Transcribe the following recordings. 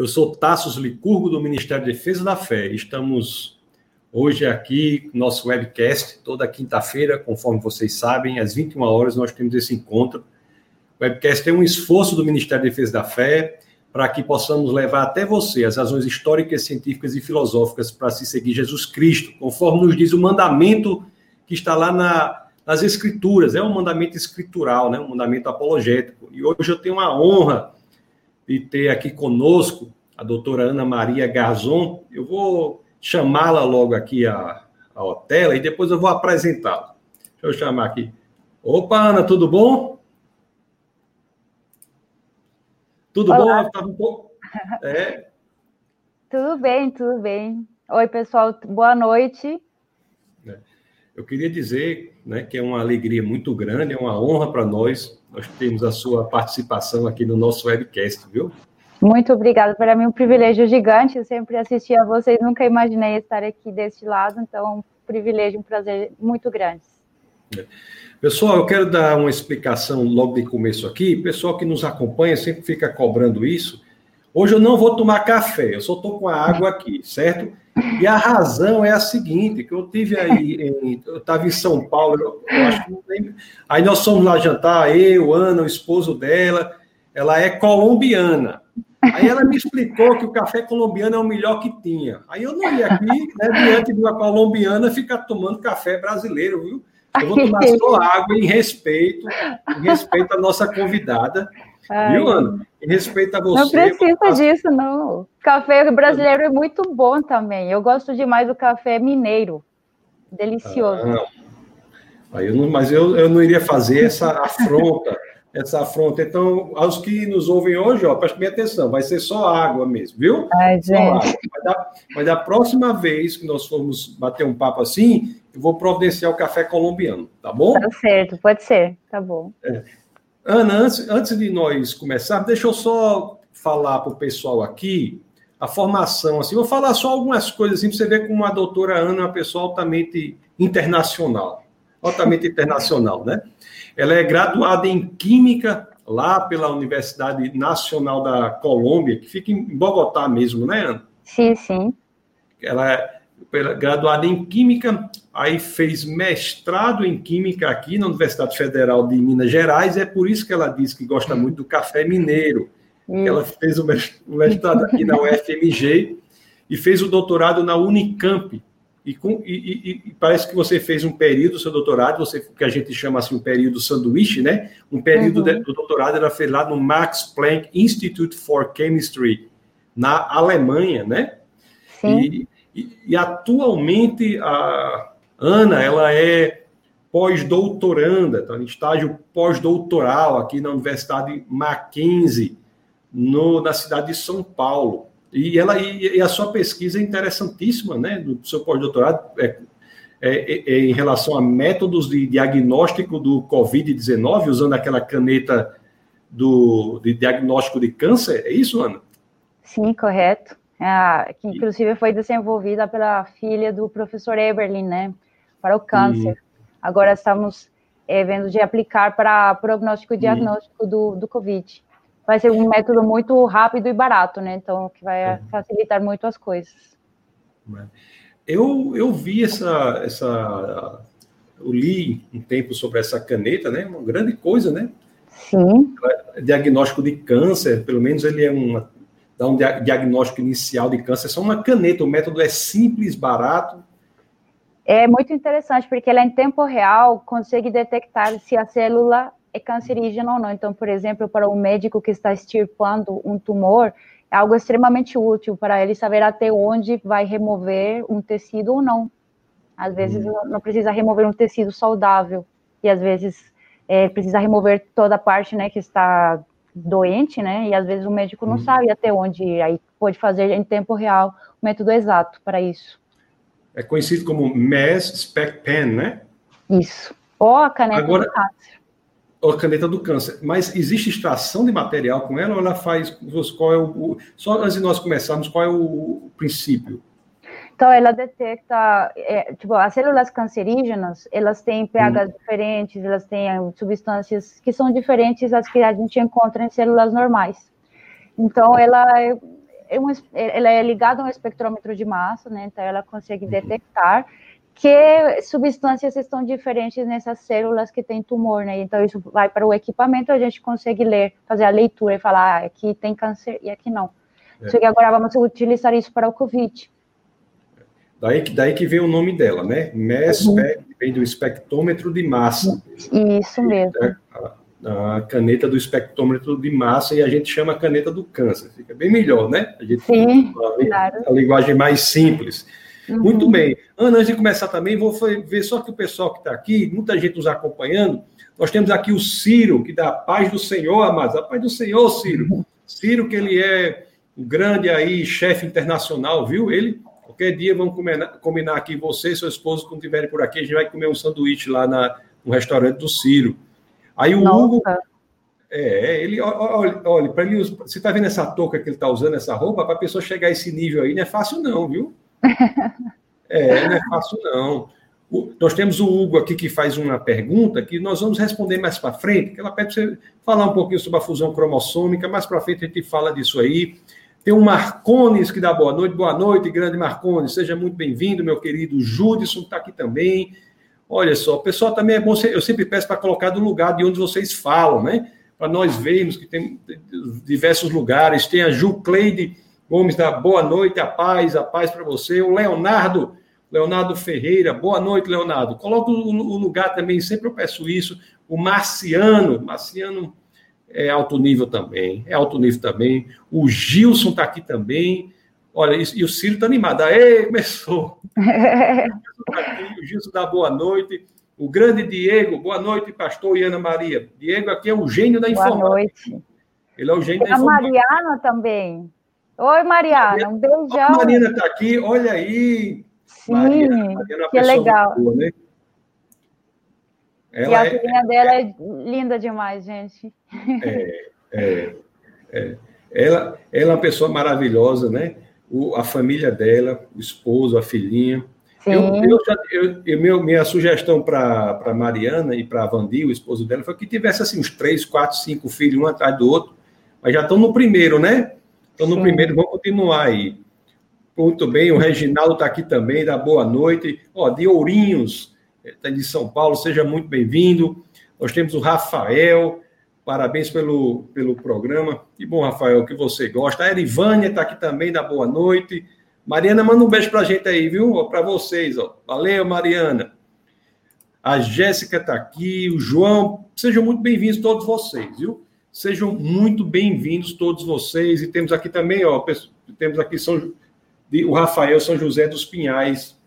Eu sou Tassos Licurgo, do Ministério da Defesa da Fé. Estamos hoje aqui, nosso webcast, toda quinta-feira, conforme vocês sabem, às 21 horas nós temos esse encontro. O webcast é um esforço do Ministério da Defesa da Fé para que possamos levar até você as razões históricas, científicas e filosóficas para se seguir Jesus Cristo, conforme nos diz o mandamento que está lá na, nas Escrituras. É um mandamento escritural, né? um mandamento apologético. E hoje eu tenho uma honra de ter aqui conosco a doutora Ana Maria Garzon. Eu vou chamá-la logo aqui à, à tela e depois eu vou apresentá-la. Deixa eu chamar aqui. Opa, Ana, tudo bom? Tudo Olá. bom? Um pouco... É. Tudo bem, tudo bem. Oi, pessoal, boa noite. Eu queria dizer né, que é uma alegria muito grande, é uma honra para nós nós temos a sua participação aqui no nosso webcast, viu? Muito obrigada. Para mim, é um privilégio gigante. Eu sempre assisti a vocês, nunca imaginei estar aqui deste lado. Então, um privilégio, um prazer muito grande. Pessoal, eu quero dar uma explicação logo de começo aqui. Pessoal que nos acompanha sempre fica cobrando isso. Hoje eu não vou tomar café, eu só estou com a água aqui, certo? E a razão é a seguinte, que eu tive aí, em, eu estava em São Paulo, eu, acho que não lembro. Aí nós fomos lá jantar, eu, Ana, o esposo dela, ela é colombiana. Aí ela me explicou que o café colombiano é o melhor que tinha. Aí eu não ia aqui, né, diante de uma colombiana, ficar tomando café brasileiro, viu? Eu vou tomar só água em respeito, em respeito à nossa convidada, Ai. Viu, Ana? Respeito a você. Não precisa disso, não. Café brasileiro é muito bom também. Eu gosto demais do café mineiro. Delicioso. Ah, Aí eu não, mas eu, eu não iria fazer essa afronta. essa afronta. Então, aos que nos ouvem hoje, ó, prestem atenção, vai ser só água mesmo, viu? Ai, gente. Mas, da, mas da próxima vez que nós formos bater um papo assim, eu vou providenciar o café colombiano, tá bom? Tá certo, pode ser, tá bom. É. Ana, antes, antes de nós começar, deixa eu só falar para o pessoal aqui a formação. Assim, vou falar só algumas coisas assim, para você ver como a doutora Ana é uma pessoa altamente internacional. Altamente internacional, né? Ela é graduada em Química lá pela Universidade Nacional da Colômbia, que fica em Bogotá mesmo, né, Ana? Sim, sim. Ela graduada em Química, aí fez mestrado em Química aqui na Universidade Federal de Minas Gerais, é por isso que ela diz que gosta muito do café mineiro. Hum. Ela fez o mestrado aqui na UFMG e fez o doutorado na Unicamp. E, com, e, e, parece que você fez um período, seu doutorado, você, que a gente chama assim, um período sanduíche, né? Um período uhum. de, do doutorado era feito lá no Max Planck Institute for Chemistry, na Alemanha, né? Sim. E, e, e atualmente a Ana ela é pós-doutoranda, está em estágio pós-doutoral aqui na Universidade Mackenzie, no, na cidade de São Paulo. E, ela, e, e a sua pesquisa é interessantíssima, né, do seu pós-doutorado, é, é, é, é, em relação a métodos de diagnóstico do Covid-19, usando aquela caneta do, de diagnóstico de câncer, é isso, Ana? Sim, correto é, que inclusive foi desenvolvida pela filha do professor Eberlin, né, para o câncer. Agora estamos é, vendo de aplicar para prognóstico e diagnóstico do, do Covid. Vai ser um método muito rápido e barato, né, então que vai é. facilitar muito as coisas. Eu, eu vi essa, essa, eu li um tempo sobre essa caneta, né, uma grande coisa, né, Sim. Diagnóstico de câncer, pelo menos ele é uma, dar um diagnóstico inicial de câncer. É só uma caneta, o método é simples, barato. É muito interessante, porque ela em tempo real consegue detectar se a célula é cancerígena ou não. Então, por exemplo, para o médico que está extirpando um tumor, é algo extremamente útil para ele saber até onde vai remover um tecido ou não. Às vezes hum. não precisa remover um tecido saudável e às vezes é, precisa remover toda a parte, né, que está doente, né? E às vezes o médico não uhum. sabe até onde ir, aí pode fazer em tempo real o método exato para isso. É conhecido como Mass Spec Pen, né? Isso. Ou a caneta Agora, do câncer. Ou a caneta do câncer. Mas existe extração de material com ela ou ela faz. Qual é o, só antes de nós começarmos, qual é o princípio? Então, ela detecta, é, tipo, as células cancerígenas, elas têm pHs hum. diferentes, elas têm substâncias que são diferentes das que a gente encontra em células normais. Então, ela, é um, ela é ligada a um espectrômetro de massa, né? Então ela consegue uhum. detectar que substâncias estão diferentes nessas células que têm tumor, né? Então isso vai para o equipamento, a gente consegue ler, fazer a leitura e falar, ah, aqui tem câncer e aqui não. É. Só que agora vamos utilizar isso para o COVID. Daí que, daí que vem o nome dela, né? MES uhum. vem do espectrômetro de massa. Isso mesmo. É, a, a, caneta do espectrômetro de massa e a gente chama a caneta do câncer. Fica bem melhor, né? A gente Sim, a, claro. a linguagem mais simples. Uhum. Muito bem. Ana, antes de começar também, vou ver só que o pessoal que está aqui, muita gente nos acompanhando, nós temos aqui o Ciro, que dá a paz do Senhor, amados. A paz do Senhor, Ciro. Ciro, que ele é um grande aí chefe internacional, viu? Ele Qualquer dia vamos combinar, combinar aqui, você e seu esposo, quando estiverem por aqui, a gente vai comer um sanduíche lá na, no restaurante do Ciro. Aí o Nossa. Hugo. É, ele, olha, olha para ele, você está vendo essa touca que ele está usando, essa roupa, para a pessoa chegar a esse nível aí, não é fácil, não, viu? É, não é fácil, não. O, nós temos o Hugo aqui que faz uma pergunta que nós vamos responder mais para frente, que ela pede para você falar um pouquinho sobre a fusão cromossômica, mais para frente a gente fala disso aí. Tem o Marcones que dá boa noite. Boa noite, grande Marcones. Seja muito bem-vindo, meu querido. Judson está aqui também. Olha só, pessoal também é bom. Eu sempre peço para colocar do lugar de onde vocês falam, né? Para nós vermos que tem diversos lugares. Tem a Ju Cleide Gomes da boa noite, a paz, a paz para você. O Leonardo, Leonardo Ferreira, boa noite, Leonardo. Coloca o lugar também, sempre eu peço isso. O Marciano, Marciano é alto nível também, é alto nível também. O Gilson está aqui também. Olha, e, o Ciro está animado. Aê, começou! o Gilson dá boa noite. O grande Diego, boa noite, pastor e Ana Maria. Diego aqui é o gênio da informação. Boa noite. Ele é o gênio da informação. A Mariana também. Oi, Mariana, um beijão. A Mariana está aqui, olha aí. Sim, Mariana, Mariana é que legal. Boa, né? Ela e a é, filhinha dela é linda demais, gente. É, é, é. Ela, ela é uma pessoa maravilhosa, né? O, a família dela, o esposo, a filhinha. Sim. Eu, eu, eu, eu meu, minha sugestão para Mariana e para Vandi, o esposo dela, foi que tivesse assim, uns três, quatro, cinco filhos, um atrás do outro, mas já estão no primeiro, né? Estão no Sim. primeiro, vão continuar aí. Muito bem, o Reginaldo está aqui também, dá boa noite. Ó, de Ourinhos, está de São Paulo, seja muito bem-vindo. Nós temos o Rafael, parabéns pelo, pelo programa. Que bom, Rafael, que você gosta. A Erivânia está aqui também, da boa noite. Mariana, manda um beijo para a gente aí, viu? Para vocês, ó. Valeu, Mariana. A Jéssica está aqui, o João. Sejam muito bem-vindos todos vocês, viu? Sejam muito bem-vindos todos vocês. E temos aqui também, ó, temos aqui São, o Rafael São José dos Pinhais,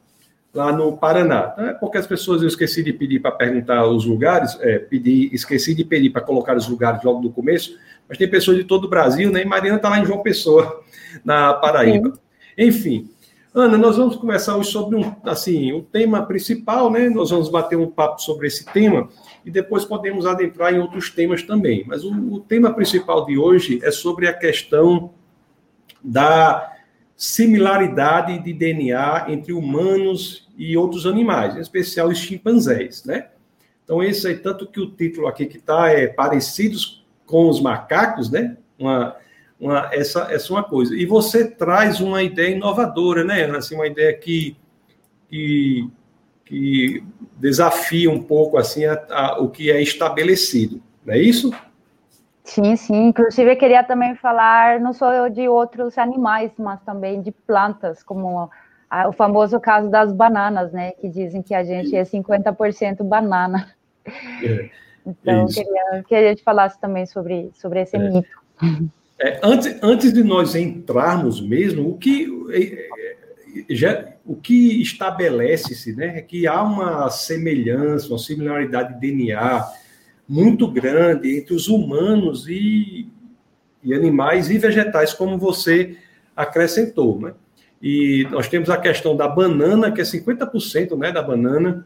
lá no Paraná. Então, é porque as pessoas eu esqueci de pedir para perguntar os lugares, é, pedir, esqueci de pedir para colocar os lugares logo no começo, mas tem pessoas de todo o Brasil, né? E Mariana está lá em João Pessoa, na Paraíba. Sim. Enfim, Ana, nós vamos conversar hoje sobre um, assim, o tema principal, né? Nós vamos bater um papo sobre esse tema e depois podemos adentrar em outros temas também. Mas o, o tema principal de hoje é sobre a questão da similaridade de DNA entre humanos e outros animais, em especial os chimpanzés, né? Então, esse aí, tanto que o título aqui que está é Parecidos com os Macacos, né? Uma, uma, essa, essa é uma coisa. E você traz uma ideia inovadora, né, Ana? Assim, uma ideia que, que, que desafia um pouco assim a, a, o que é estabelecido, não é isso? Sim, sim. Inclusive, eu queria também falar não só de outros animais, mas também de plantas, como o famoso caso das bananas, né? Que dizem que a gente é 50% banana. É, então, eu queria que a gente falasse também sobre, sobre esse é. mito. É, antes, antes de nós entrarmos mesmo, o que, é, é, já, o que estabelece-se né, é que há uma semelhança, uma similaridade de DNA muito grande entre os humanos e, e animais e vegetais, como você acrescentou, né? E nós temos a questão da banana, que é 50% né, da banana.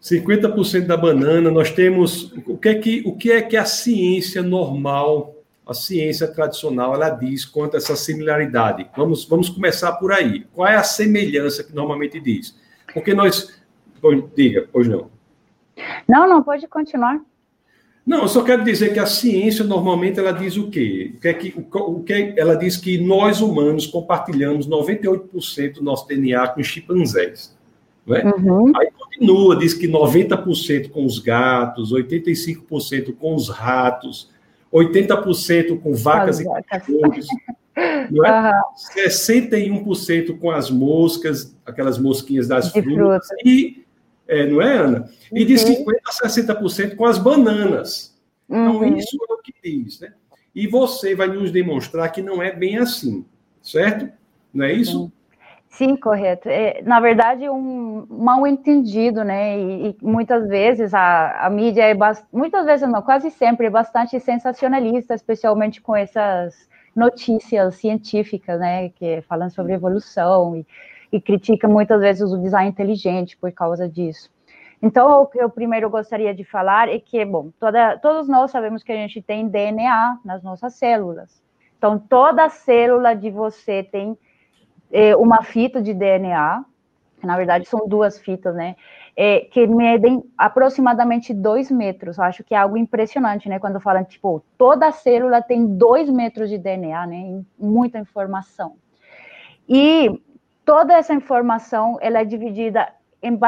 50% da banana, nós temos o que é que o que é que a ciência normal, a ciência tradicional, ela diz quanto a essa similaridade. Vamos vamos começar por aí. Qual é a semelhança que normalmente diz? Porque nós diga, pois não. Não, não, pode continuar. Não, eu só quero dizer que a ciência normalmente ela diz o quê? O que, é que, o que ela diz que nós humanos compartilhamos 98% do nosso DNA com chimpanzés. Não é? Uhum. Aí continua, diz que 90% com os gatos, 85% com os ratos, 80% com vacas e cachorros, não é? Uhum. 61% com as moscas, aquelas mosquinhas das frutas, fruta. e é, não é, Ana? E de 50% uhum. a 60% com as bananas. Então, uhum. isso é o que diz, né? E você vai nos demonstrar que não é bem assim, certo? Não é isso? Sim, correto. É, na verdade, um mal entendido, né? E, e muitas vezes a, a mídia é muitas vezes não, quase sempre é bastante sensacionalista, especialmente com essas notícias científicas, né? Que falam sobre evolução e e critica muitas vezes o design inteligente por causa disso. Então, o que eu primeiro gostaria de falar é que, bom, toda, todos nós sabemos que a gente tem DNA nas nossas células. Então, toda célula de você tem é, uma fita de DNA, que na verdade são duas fitas, né? É, que medem aproximadamente dois metros. Eu acho que é algo impressionante, né? Quando falam, tipo, toda célula tem dois metros de DNA, né? Muita informação. E toda essa informação ela é dividida em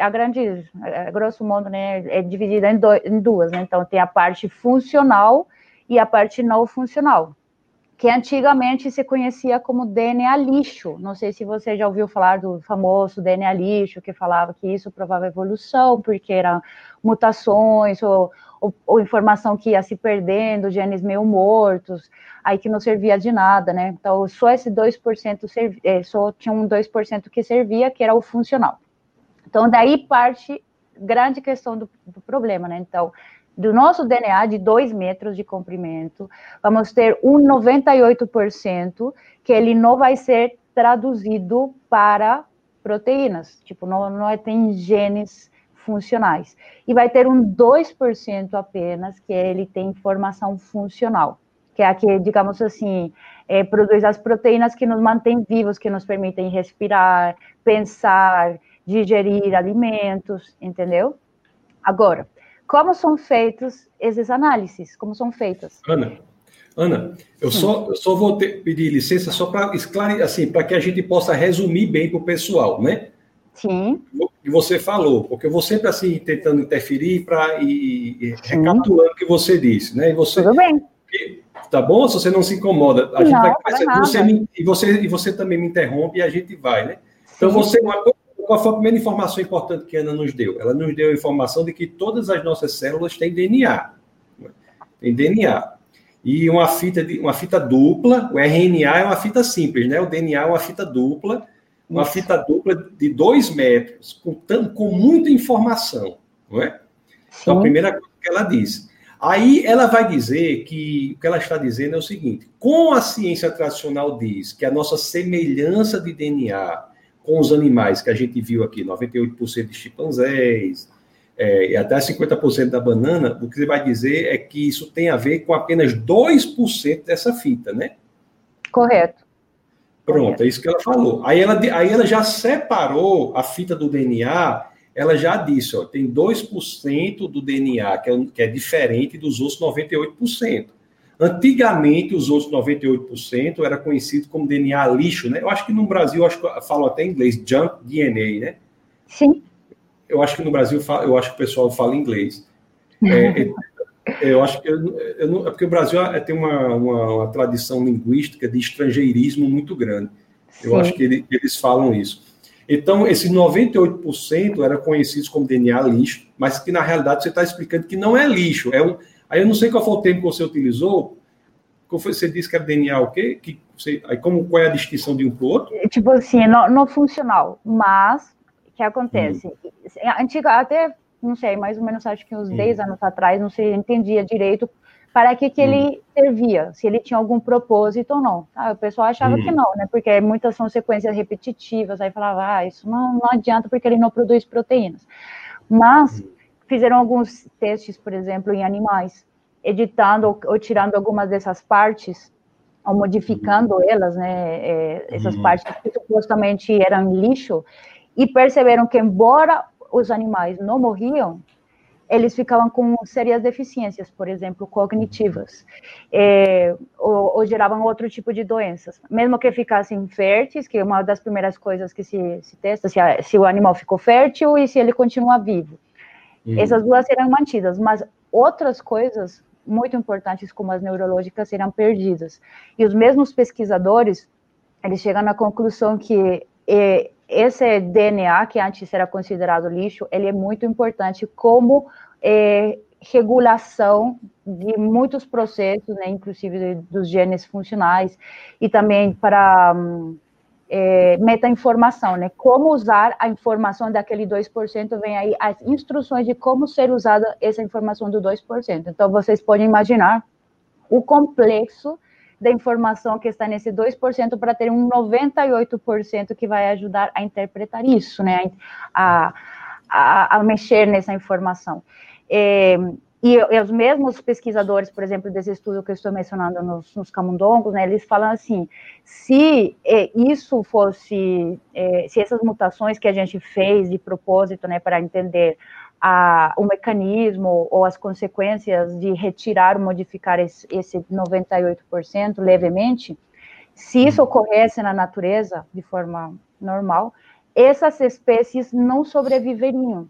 a grande, a grosso modo, né, é dividida em, do, em duas, né? Então tem a parte funcional e a parte não funcional, que antigamente se conhecia como DNA lixo. Não sei se você já ouviu falar do famoso DNA lixo, que falava que isso provava evolução, porque eram mutações ou, ou, ou informação que ia se perdendo, genes meio mortos aí que não servia de nada, né? Então, só esse 2% serv... É, só tinha um 2% que servia, que era o funcional. Então, daí parte grande questão do, do problema, né? Então, do nosso DNA de 2 metros de comprimento, vamos ter um 98% que ele não vai ser traduzido para proteínas, tipo, não, não é, tem genes funcionais. E vai ter um 2% apenas que ele tem informação funcional que é a que, digamos assim, é, produz as proteínas que nos mantêm vivos, que nos permitem respirar, pensar, digerir alimentos, entendeu? Agora, como são feitos esses análises? Como são feitas? Ana, Ana, eu só, eu só vou ter, pedir licença só para esclarecer, assim, para que a gente possa resumir bem para o pessoal, né? Sim. E você falou, porque eu vou sempre assim tentando interferir para ir, ir recapitulando o que você disse, né? E você, Tudo bem tá bom? Se você não se incomoda, a não, gente vai conversar. Você me, e, você, e você também me interrompe e a gente vai, né? Então, Sim. você, qual foi a primeira informação importante que a Ana nos deu? Ela nos deu a informação de que todas as nossas células têm DNA. Tem DNA. E uma fita, de, uma fita dupla, o RNA é uma fita simples, né? O DNA é uma fita dupla, uma fita dupla de dois metros, com, com muita informação, não é? Então, a primeira coisa que ela disse. Aí ela vai dizer que o que ela está dizendo é o seguinte: com a ciência tradicional diz que a nossa semelhança de DNA com os animais que a gente viu aqui, 98% de chimpanzés, é, e até 50% da banana, o que você vai dizer é que isso tem a ver com apenas 2% dessa fita, né? Correto. Pronto, é isso que ela falou. Aí ela, aí ela já separou a fita do DNA ela já disse, ó, tem 2% do DNA que é, que é diferente dos outros 98%. Antigamente, os outros 98% era conhecido como DNA lixo, né? Eu acho que no Brasil, acho que falo até em inglês, junk DNA, né? Sim. Eu acho que no Brasil, eu acho que o pessoal fala inglês. É, é, eu acho que eu, eu não, é porque o Brasil é, tem uma, uma, uma, tradição linguística de estrangeirismo muito grande. Eu Sim. acho que ele, eles falam isso. Então, esses 98% eram conhecidos como DNA lixo, mas que na realidade você está explicando que não é lixo. É um, aí eu não sei qual foi o termo que você utilizou. Você disse que era DNA o quê? Que você, aí como, qual é a distinção de um para o outro? Tipo assim, não, não funcional, mas o que acontece? Hum. Antiga, até, não sei, mais ou menos acho que uns hum. 10 anos atrás, não sei, entendia direito para que, que ele hum. servia, se ele tinha algum propósito ou não. Ah, o pessoal achava que hum. não, né? Porque muitas são sequências repetitivas, aí falava, ah, isso não, não adianta porque ele não produz proteínas. Mas hum. fizeram alguns testes, por exemplo, em animais, editando ou, ou tirando algumas dessas partes, ou modificando elas, né? É, essas partes que supostamente eram lixo, e perceberam que, embora os animais não morriam, eles ficavam com sérias deficiências, por exemplo, cognitivas, é, ou, ou, geravam outro tipo de doenças. Mesmo que ficassem férteis, que é uma das primeiras coisas que se, se testa, se, a, se, o animal ficou fértil e se ele continua vivo. Uhum. Essas duas serão mantidas, mas outras coisas muito importantes, como as neurológicas, serão perdidas. E os mesmos pesquisadores, eles chegam à conclusão que é, esse DNA, que antes era considerado lixo, ele é muito importante como é, regulação de muitos processos, né, inclusive dos genes funcionais, e também para é, meta-informação, né, como usar a informação daquele 2%, vem aí as instruções de como ser usada essa informação do 2%. Então, vocês podem imaginar o complexo da informação que está nesse 2% para ter um 98% que vai ajudar a interpretar isso, né? A, a, a mexer nessa informação. É, e, e, os mesmos pesquisadores, por exemplo, desse estudo que eu estou mencionando nos, nos camundongos, né, eles falam assim, se é, isso fosse, é, se essas mutações que a gente fez de propósito, né, para entender a, o mecanismo ou as consequências de retirar ou modificar esse, esse 98% levemente, se isso uhum. ocorresse na natureza de forma normal, essas espécies não sobreviveriam.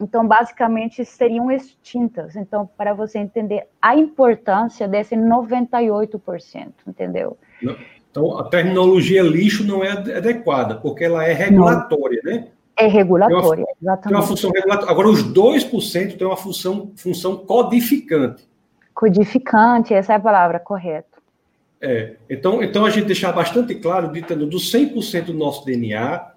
Então, basicamente, seriam extintas. Então, para você entender a importância desse 98%, entendeu? Então, a terminologia lixo não é adequada, porque ela é regulatória, não. né? É regulatória, tem uma, exatamente. Tem uma função regulatória. Agora, os 2% têm uma função, função codificante. Codificante, essa é a palavra correta. É, então, então a gente deixar bastante claro, ditando do 100% do nosso DNA,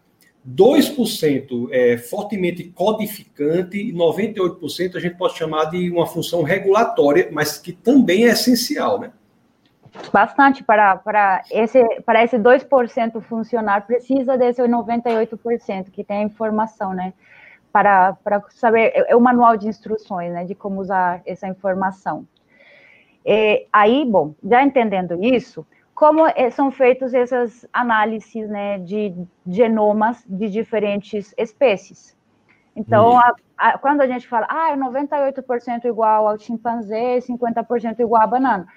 2% é fortemente codificante e 98% a gente pode chamar de uma função regulatória, mas que também é essencial, né? Bastante para, para, esse, para esse 2% funcionar, precisa desse 98% que tem a informação, né? Para, para saber, é, é o manual de instruções, né? De como usar essa informação. E, aí, bom, já entendendo isso, como é, são feitas essas análises né, de genomas de diferentes espécies. Então, a, a, quando a gente fala, ah, é 98% igual ao chimpanzé, 50% igual à banana,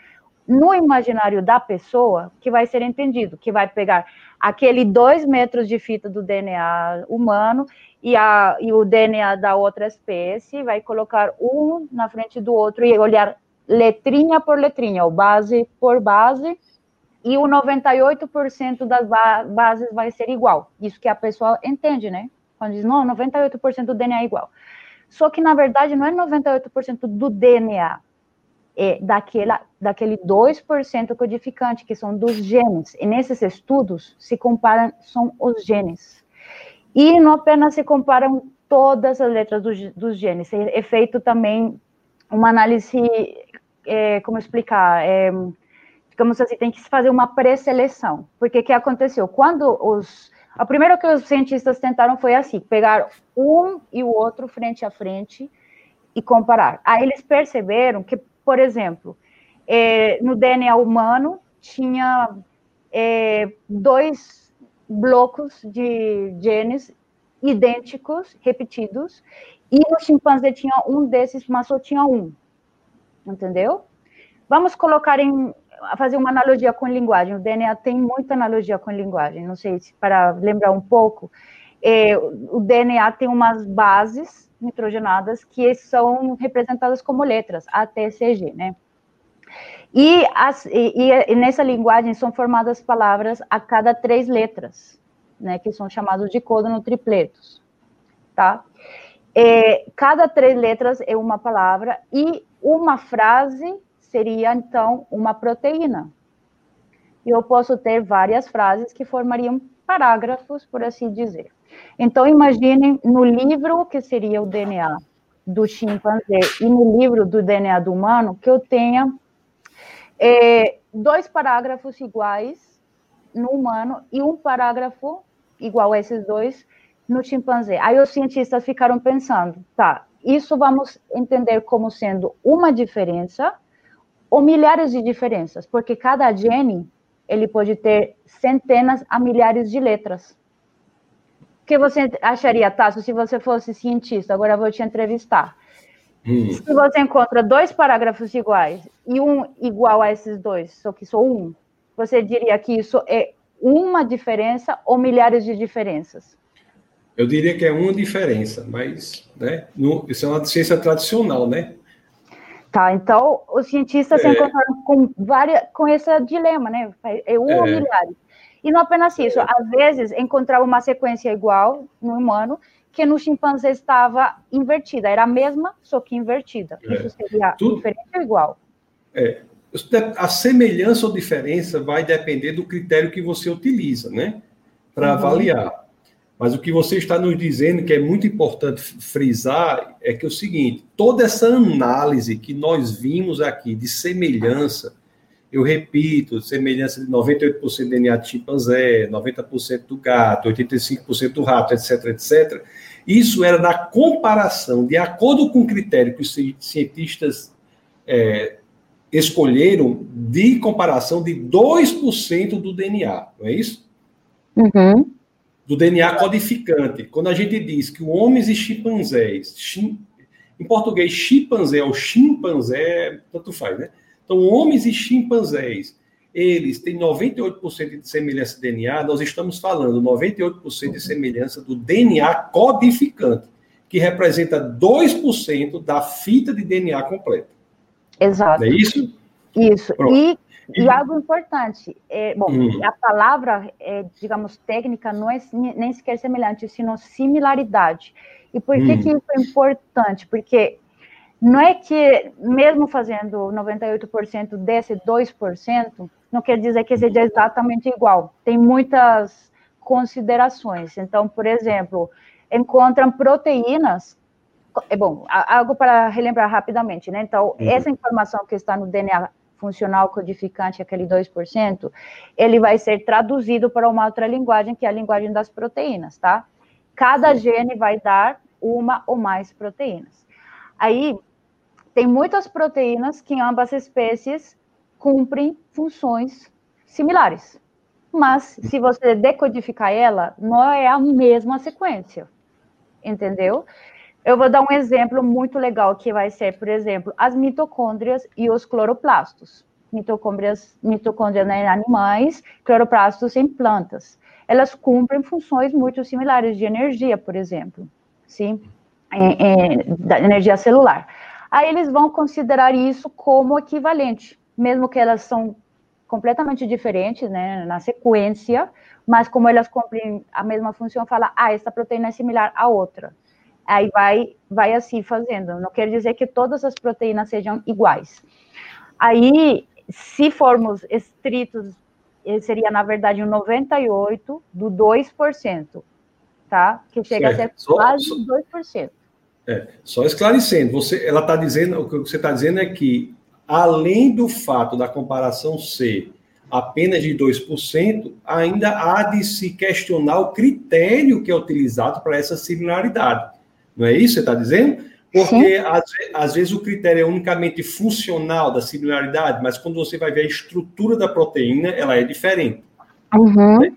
no imaginário da pessoa, que vai ser entendido, que vai pegar aquele dois metros de fita do DNA humano e, a, e o DNA da outra espécie, vai colocar um na frente do outro e olhar letrinha por letrinha, ou base por base, e o 98% das bases vai ser igual. Isso que a pessoa entende, né? Quando diz, não, 98% do DNA é igual. Só que, na verdade, não é 98% do DNA, é daquela, daquele 2% codificante, que são dos genes. E nesses estudos, se comparam, são os genes. E não apenas se comparam todas as letras dos, dos genes, é feito também uma análise, é, como explicar, é, digamos assim, tem que fazer uma pré-seleção. Porque o que aconteceu? Quando os. A primeira que os cientistas tentaram foi assim: pegar um e o outro frente a frente e comparar. Aí eles perceberam que, por exemplo, é, no DNA humano tinha é, dois blocos de genes idênticos, repetidos, e no chimpanzé tinha um desses, mas só tinha um. Entendeu? Vamos colocar em, fazer uma analogia com linguagem. O DNA tem muita analogia com linguagem. Não sei se para lembrar um pouco, é, o DNA tem umas bases nitrogenadas que são representadas como letras, A, T, C, G, né? E, as, e, e, nessa linguagem são formadas palavras a cada três letras, né, que são chamados de códono tripletos, tá? É, cada três letras é uma palavra e uma frase seria então uma proteína. Eu posso ter várias frases que formariam parágrafos, por assim dizer. Então, imaginem no livro que seria o DNA do chimpanzé e no livro do DNA do humano que eu tenha é, dois parágrafos iguais no humano e um parágrafo igual a esses dois no chimpanzé. Aí os cientistas ficaram pensando, tá, isso vamos entender como sendo uma diferença ou milhares de diferenças, porque cada gene ele pode ter centenas a milhares de letras. O que você acharia, Tasso, se você fosse cientista? Agora eu vou te entrevistar. Hum. Se você encontra dois parágrafos iguais e um igual a esses dois, só que só um, você diria que isso é uma diferença ou milhares de diferenças? Eu diria que é uma diferença, mas né, no, isso é uma ciência tradicional, né? Tá, então os cientistas é. se encontraram com várias, com esse dilema, né? É um é. ou milhares. E não apenas isso, às vezes encontrava uma sequência igual no humano, que no chimpanzé estava invertida, era a mesma, só que invertida. É. Isso seria Tudo... diferente ou igual? É. A semelhança ou diferença vai depender do critério que você utiliza, né? Para uhum. avaliar. Mas o que você está nos dizendo, que é muito importante frisar, é que é o seguinte: toda essa análise que nós vimos aqui de semelhança, eu repito, semelhança de 98% do DNA de chimpanzé, 90% do gato, 85% do rato, etc, etc. Isso era na comparação, de acordo com o critério que os cientistas é, escolheram, de comparação de 2% do DNA, não é isso? Uhum. Do DNA codificante. Quando a gente diz que homens e chimpanzés, chim, em português, chimpanzé ou chimpanzé, tanto faz, né? Então, homens e chimpanzés, eles têm 98% de semelhança de DNA, nós estamos falando 98% de semelhança do DNA codificante, que representa 2% da fita de DNA completa. Exato. Não é isso? Isso. E, e, algo importante, é, bom, hum. a palavra, é, digamos, técnica não é nem sequer semelhante, sino similaridade. E por que, hum. que isso é importante? Porque não é que, mesmo fazendo 98% desse 2%, não quer dizer que seja exatamente igual. Tem muitas considerações. Então, por exemplo, encontram proteínas. É bom, algo para relembrar rapidamente, né? Então, uhum. essa informação que está no DNA funcional codificante, aquele 2%, ele vai ser traduzido para uma outra linguagem, que é a linguagem das proteínas, tá? Cada gene vai dar uma ou mais proteínas. Aí, tem muitas proteínas que em ambas espécies cumprem funções similares. Mas, se você decodificar ela, não é a mesma sequência. Entendeu? Eu vou dar um exemplo muito legal que vai ser, por exemplo, as mitocôndrias e os cloroplastos. Mitocôndrias, mitocôndrias em animais, cloroplastos em plantas. Elas cumprem funções muito similares de energia, por exemplo, sim, é, é, da energia celular aí eles vão considerar isso como equivalente, mesmo que elas são completamente diferentes, né, na sequência, mas como elas cumprem a mesma função, fala, ah, essa proteína é similar à outra. Aí vai, vai assim fazendo. Não quer dizer que todas as proteínas sejam iguais. Aí, se formos estritos, eh, seria, na verdade, um 98 do 2%, tá? Que chega certo. a ser quase só, 2%. É, só esclarecendo, você, ela está dizendo, o que você está dizendo é que, além do fato da comparação ser apenas de 2%, ainda há de se questionar o critério que é utilizado para essa similaridade. Não é isso que você está dizendo? Porque, às, às, vezes, o critério é unicamente funcional da similaridade, mas quando você vai ver a estrutura da proteína, ela é diferente. Uhum. Né?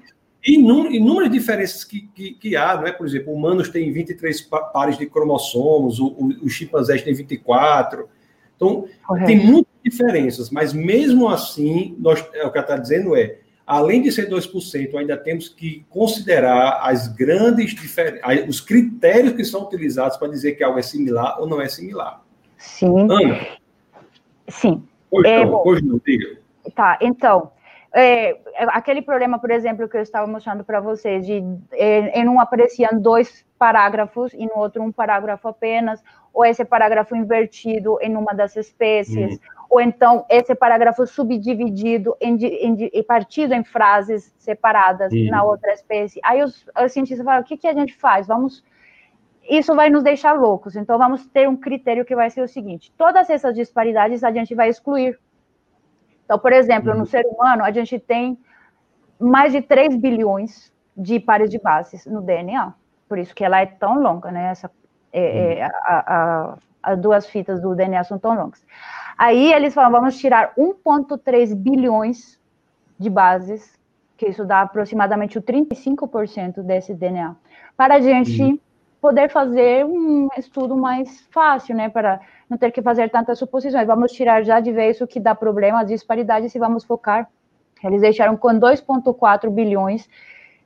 E inúmeras diferenças que, que, que, há, não é? Por exemplo, humanos têm 23 pares de cromossomos, o, o, os chimpanzés têm 24. Então, Correto. tem muitas diferenças, mas mesmo assim, nós, é, o que ela está dizendo é, além de ser 2%, ainda temos que considerar as grandes diferenças, os critérios que são utilizados para dizer que algo é similar ou não é similar. Sim. Ana? Sim. Hoje é, não, hoje não, diga. Tá, então, é, aquele problema, por exemplo, que eu estava mostrando para vocês, de é, em um apareciam dois parágrafos e no outro um parágrafo apenas, ou esse parágrafo invertido em uma das espécies, uhum. ou então esse parágrafo subdividido em, em, em partido em frases separadas uhum. na outra espécie. Aí os, os cientistas falam, o que, que a gente faz? Vamos isso vai nos deixar loucos. Então, vamos ter um critério que vai ser o seguinte: todas essas disparidades a gente vai excluir então, por exemplo, no uhum. ser humano, a gente tem mais de 3 bilhões de pares de bases no DNA. Por isso que ela é tão longa, né? Essa, é, é, uhum. a, a, as duas fitas do DNA são tão longas. Aí eles falam, vamos tirar 1,3 bilhões de bases, que isso dá aproximadamente o 35% desse DNA, para a gente uhum. Poder fazer um estudo mais fácil, né, para não ter que fazer tantas suposições. Vamos tirar já de vez o que dá problema, as disparidades, e vamos focar. Eles deixaram com 2,4 bilhões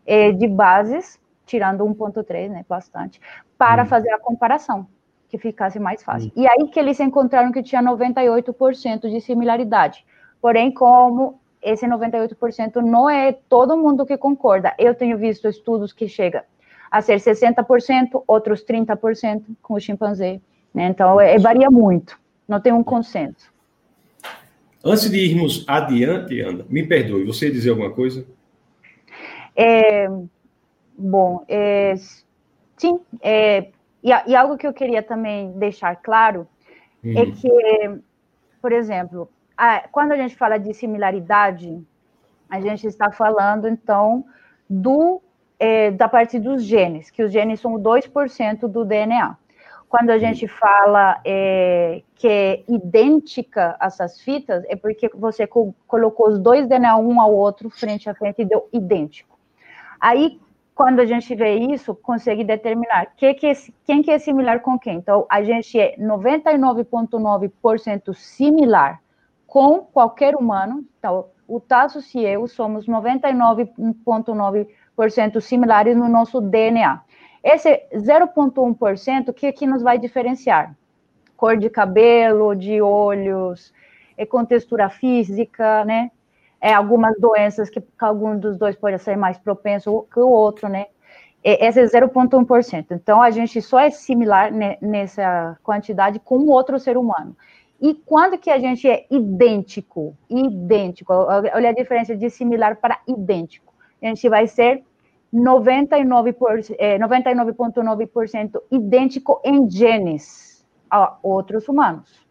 eh, de bases, tirando 1,3, né, bastante, para hum. fazer a comparação, que ficasse mais fácil. Hum. E aí que eles encontraram que tinha 98% de similaridade. Porém, como esse 98% não é todo mundo que concorda. Eu tenho visto estudos que chegam a ser 60%, outros 30% com o chimpanzé. Né? Então, é, varia muito, não tem um consenso. Antes de irmos adiante, Ana, me perdoe, você ia dizer alguma coisa? É, bom, é, sim, é, e, e, algo que eu queria também deixar claro é uhum. que, por exemplo, a, quando a gente fala de similaridade, a gente está falando, então, do é, da parte dos genes, que os genes são 2% do DNA. Quando a gente fala é, que é idêntica essas fitas, é porque você co colocou os dois DNA um ao outro, frente a frente, e deu idêntico. Aí, quando a gente vê isso, consegue determinar que que é, quem que é similar com quem. Então, a gente é 99,9% similar com qualquer humano. Então, o Tasso e eu somos 99,9% similares no nosso DNA. Esse 0,1% que que nos vai diferenciar? Cor de cabelo, de olhos, é com textura física, né? É, algumas doenças que, algum dos dois pode ser mais propenso que o outro, né? Esse é 0,1%. Então, a gente só é similar nessa quantidade com outro ser humano. E quando que a gente é idêntico? Idêntico. Olha a diferença de similar para idêntico. A gente vai ser 99,9% é, 99 idêntico em genes a outros humanos.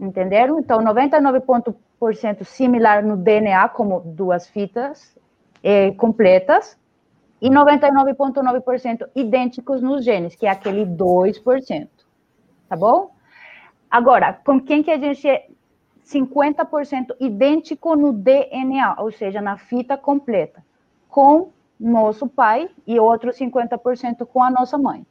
Entenderam? Então, 99% similar no DNA, como duas fitas é, completas, e 99,9% idênticos nos genes, que é aquele 2%. Tá bom? Agora, com quem que a gente é 50% idêntico no DNA, ou seja, na fita completa, com nosso pai e outros 50% com a nossa mãe.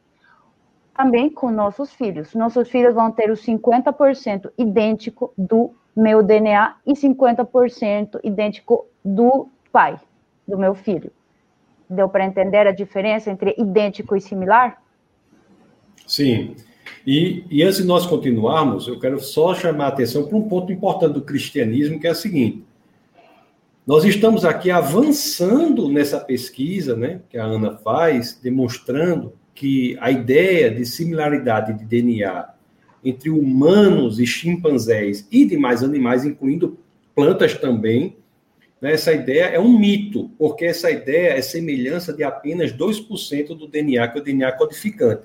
Também com nossos filhos. Nossos filhos vão ter os 50% idêntico do meu DNA e 50% idêntico do pai, do meu filho. Deu para entender a diferença entre idêntico e similar? Sim. E, e antes de nós continuarmos, eu quero só chamar a atenção para um ponto importante do cristianismo, que é o seguinte: nós estamos aqui avançando nessa pesquisa, né, que a Ana faz, demonstrando que a ideia de similaridade de DNA entre humanos e chimpanzés e demais animais, incluindo plantas também, né, essa ideia é um mito, porque essa ideia é semelhança de apenas 2% do DNA, que é o DNA codificante.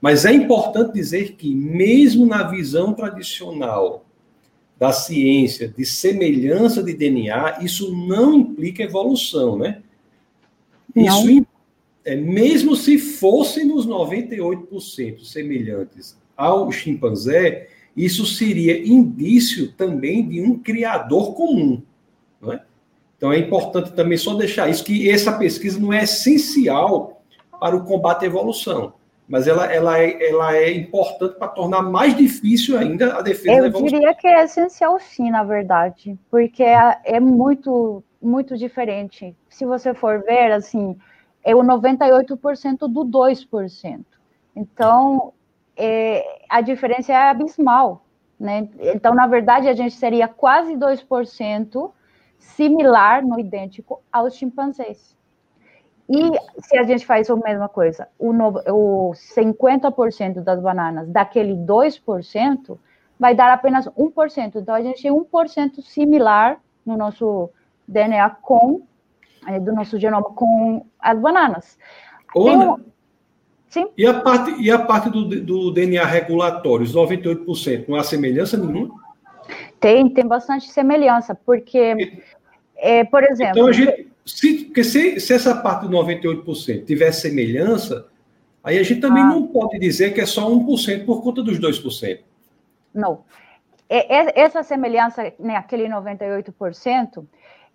Mas é importante dizer que, mesmo na visão tradicional da ciência de semelhança de DNA, isso não implica evolução, né? Não. Isso, é, mesmo se fôssemos 98% semelhantes ao chimpanzé, isso seria indício também de um criador comum, não é? Então é importante também só deixar isso, que essa pesquisa não é essencial para o combate à evolução mas ela, ela, é, ela é importante para tornar mais difícil ainda a defesa Eu diria que é essencial sim, na verdade, porque é, é muito, muito diferente. Se você for ver, assim, é o 98% do 2%. Então, é, a diferença é abismal, né? Então, na verdade, a gente seria quase 2% similar no idêntico aos chimpanzés. E se a gente faz a mesma coisa, o, no, o 50% das bananas daquele 2% vai dar apenas 1%. Então, a gente tem 1% similar no nosso DNA com, é, do nosso genoma com as bananas. Ana, Sim. E a parte, e a parte do, do DNA regulatório, os 98%, não há semelhança nenhuma? Tem, tem bastante semelhança, porque, é, por exemplo... Então, a gente, se, porque se, se essa parte do 98% tiver semelhança, aí a gente também ah. não pode dizer que é só 1% por conta dos 2%. Não. É, é, essa semelhança, né, aquele 98%,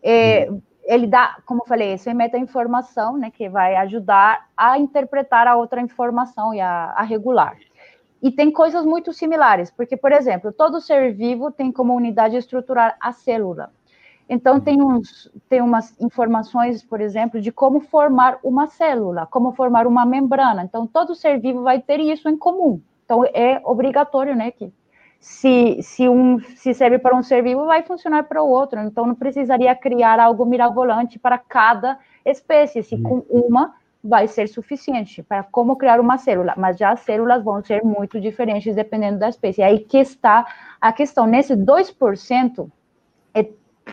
é, hum. ele dá, como eu falei, isso é meta-informação, né, que vai ajudar a interpretar a outra informação e a, a regular. E tem coisas muito similares, porque, por exemplo, todo ser vivo tem como unidade estrutural a célula. Então, tem, uns, tem umas informações, por exemplo, de como formar uma célula, como formar uma membrana. Então, todo ser vivo vai ter isso em comum. Então, é obrigatório, né, que se, se um se serve para um ser vivo, vai funcionar para o outro. Então, não precisaria criar algo mirabolante para cada espécie. Se com uma vai ser suficiente para como criar uma célula, mas já as células vão ser muito diferentes dependendo da espécie. Aí que está a questão. Nesse 2%,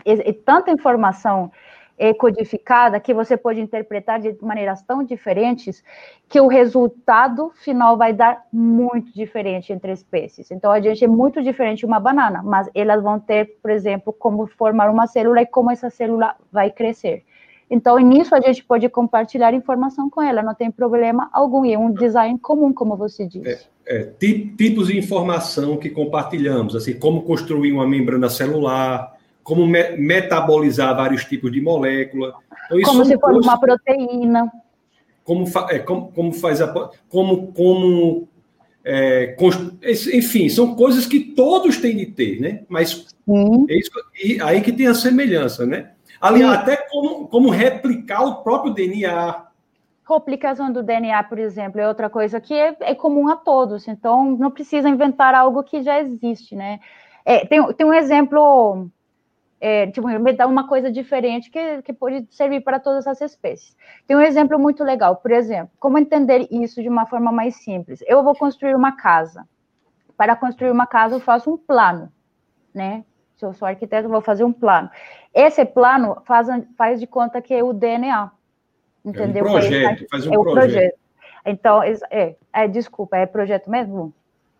é, é tanta informação é, codificada que você pode interpretar de maneiras tão diferentes que o resultado final vai dar muito diferente entre espécies. Então, a gente é muito diferente uma banana, mas elas vão ter, por exemplo, como formar uma célula e como essa célula vai crescer. Então, nisso a gente pode compartilhar informação com ela, não tem problema algum, e é um design comum, como você disse. É, é, tipos de informação que compartilhamos, assim, como construir uma membrana celular, como me metabolizar vários tipos de molécula. Então, como se fosse uma proteína. Como, fa é, como, como faz a. Como. como é, enfim, são coisas que todos têm de ter, né? Mas é isso, e aí que tem a semelhança, né? Ali, até como, como replicar o próprio DNA. Replicação do DNA, por exemplo, é outra coisa que é, é comum a todos, então não precisa inventar algo que já existe, né? É, tem, tem um exemplo, é, tipo, me dá uma coisa diferente que, que pode servir para todas as espécies. Tem um exemplo muito legal, por exemplo, como entender isso de uma forma mais simples? Eu vou construir uma casa. Para construir uma casa, eu faço um plano, né? Se eu sou arquiteto, eu vou fazer um plano. Esse plano faz, faz de conta que é o DNA. Entendeu? É um projeto, faz um é projeto. projeto. Então, é, é, desculpa, é projeto mesmo?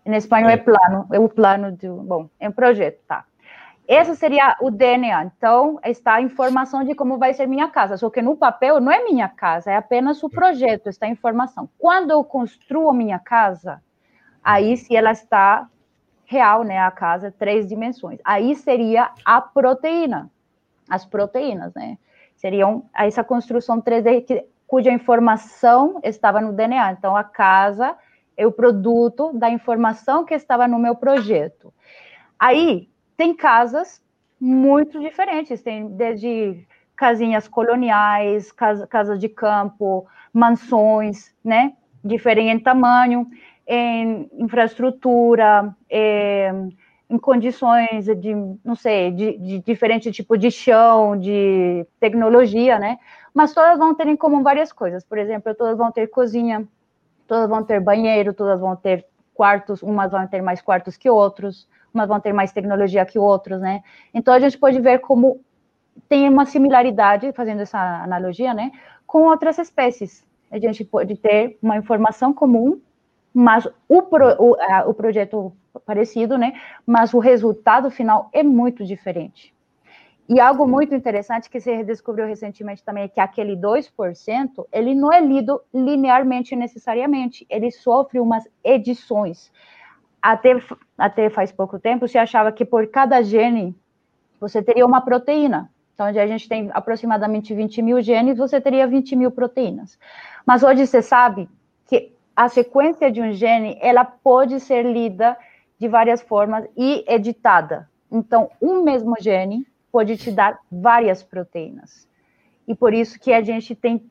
Em espanhol é, é plano, é o plano de. Bom, é um projeto, tá. Esse seria o DNA. Então, está a informação de como vai ser minha casa. Só que no papel não é minha casa, é apenas o projeto, está a informação. Quando eu construo minha casa, aí se ela está real, né? A casa, três dimensões. Aí seria a proteína, as proteínas, né? Seriam essa construção 3D que, cuja informação estava no DNA. Então, a casa é o produto da informação que estava no meu projeto. Aí, tem casas muito diferentes, tem desde casinhas coloniais, casa, casas de campo, mansões, né? Diferente em tamanho em infraestrutura, em, em condições de, não sei, de, de, diferente tipo de chão, de tecnologia, né? Mas todas vão ter em comum várias coisas. Por exemplo, todas vão ter cozinha, todas vão ter banheiro, todas vão ter quartos, umas vão ter mais quartos que outros, umas vão ter mais tecnologia que outros, né? Então a gente pode ver como tem uma similaridade, fazendo essa analogia, né, com outras espécies. A gente pode ter uma informação comum mas o, pro, o, a, o projeto parecido, né? Mas o resultado final é muito diferente. E algo muito interessante que se descobriu recentemente também é que aquele 2%, ele não é lido linearmente necessariamente, ele sofre umas edições. Até, até faz pouco tempo se achava que por cada gene você teria uma proteína. Então, a gente tem aproximadamente 20 mil genes, você teria 20 mil proteínas. Mas hoje você sabe que a sequência de um gene, ela pode ser lida de várias formas e editada. Então, um mesmo gene pode te dar várias proteínas. E por isso que a gente tem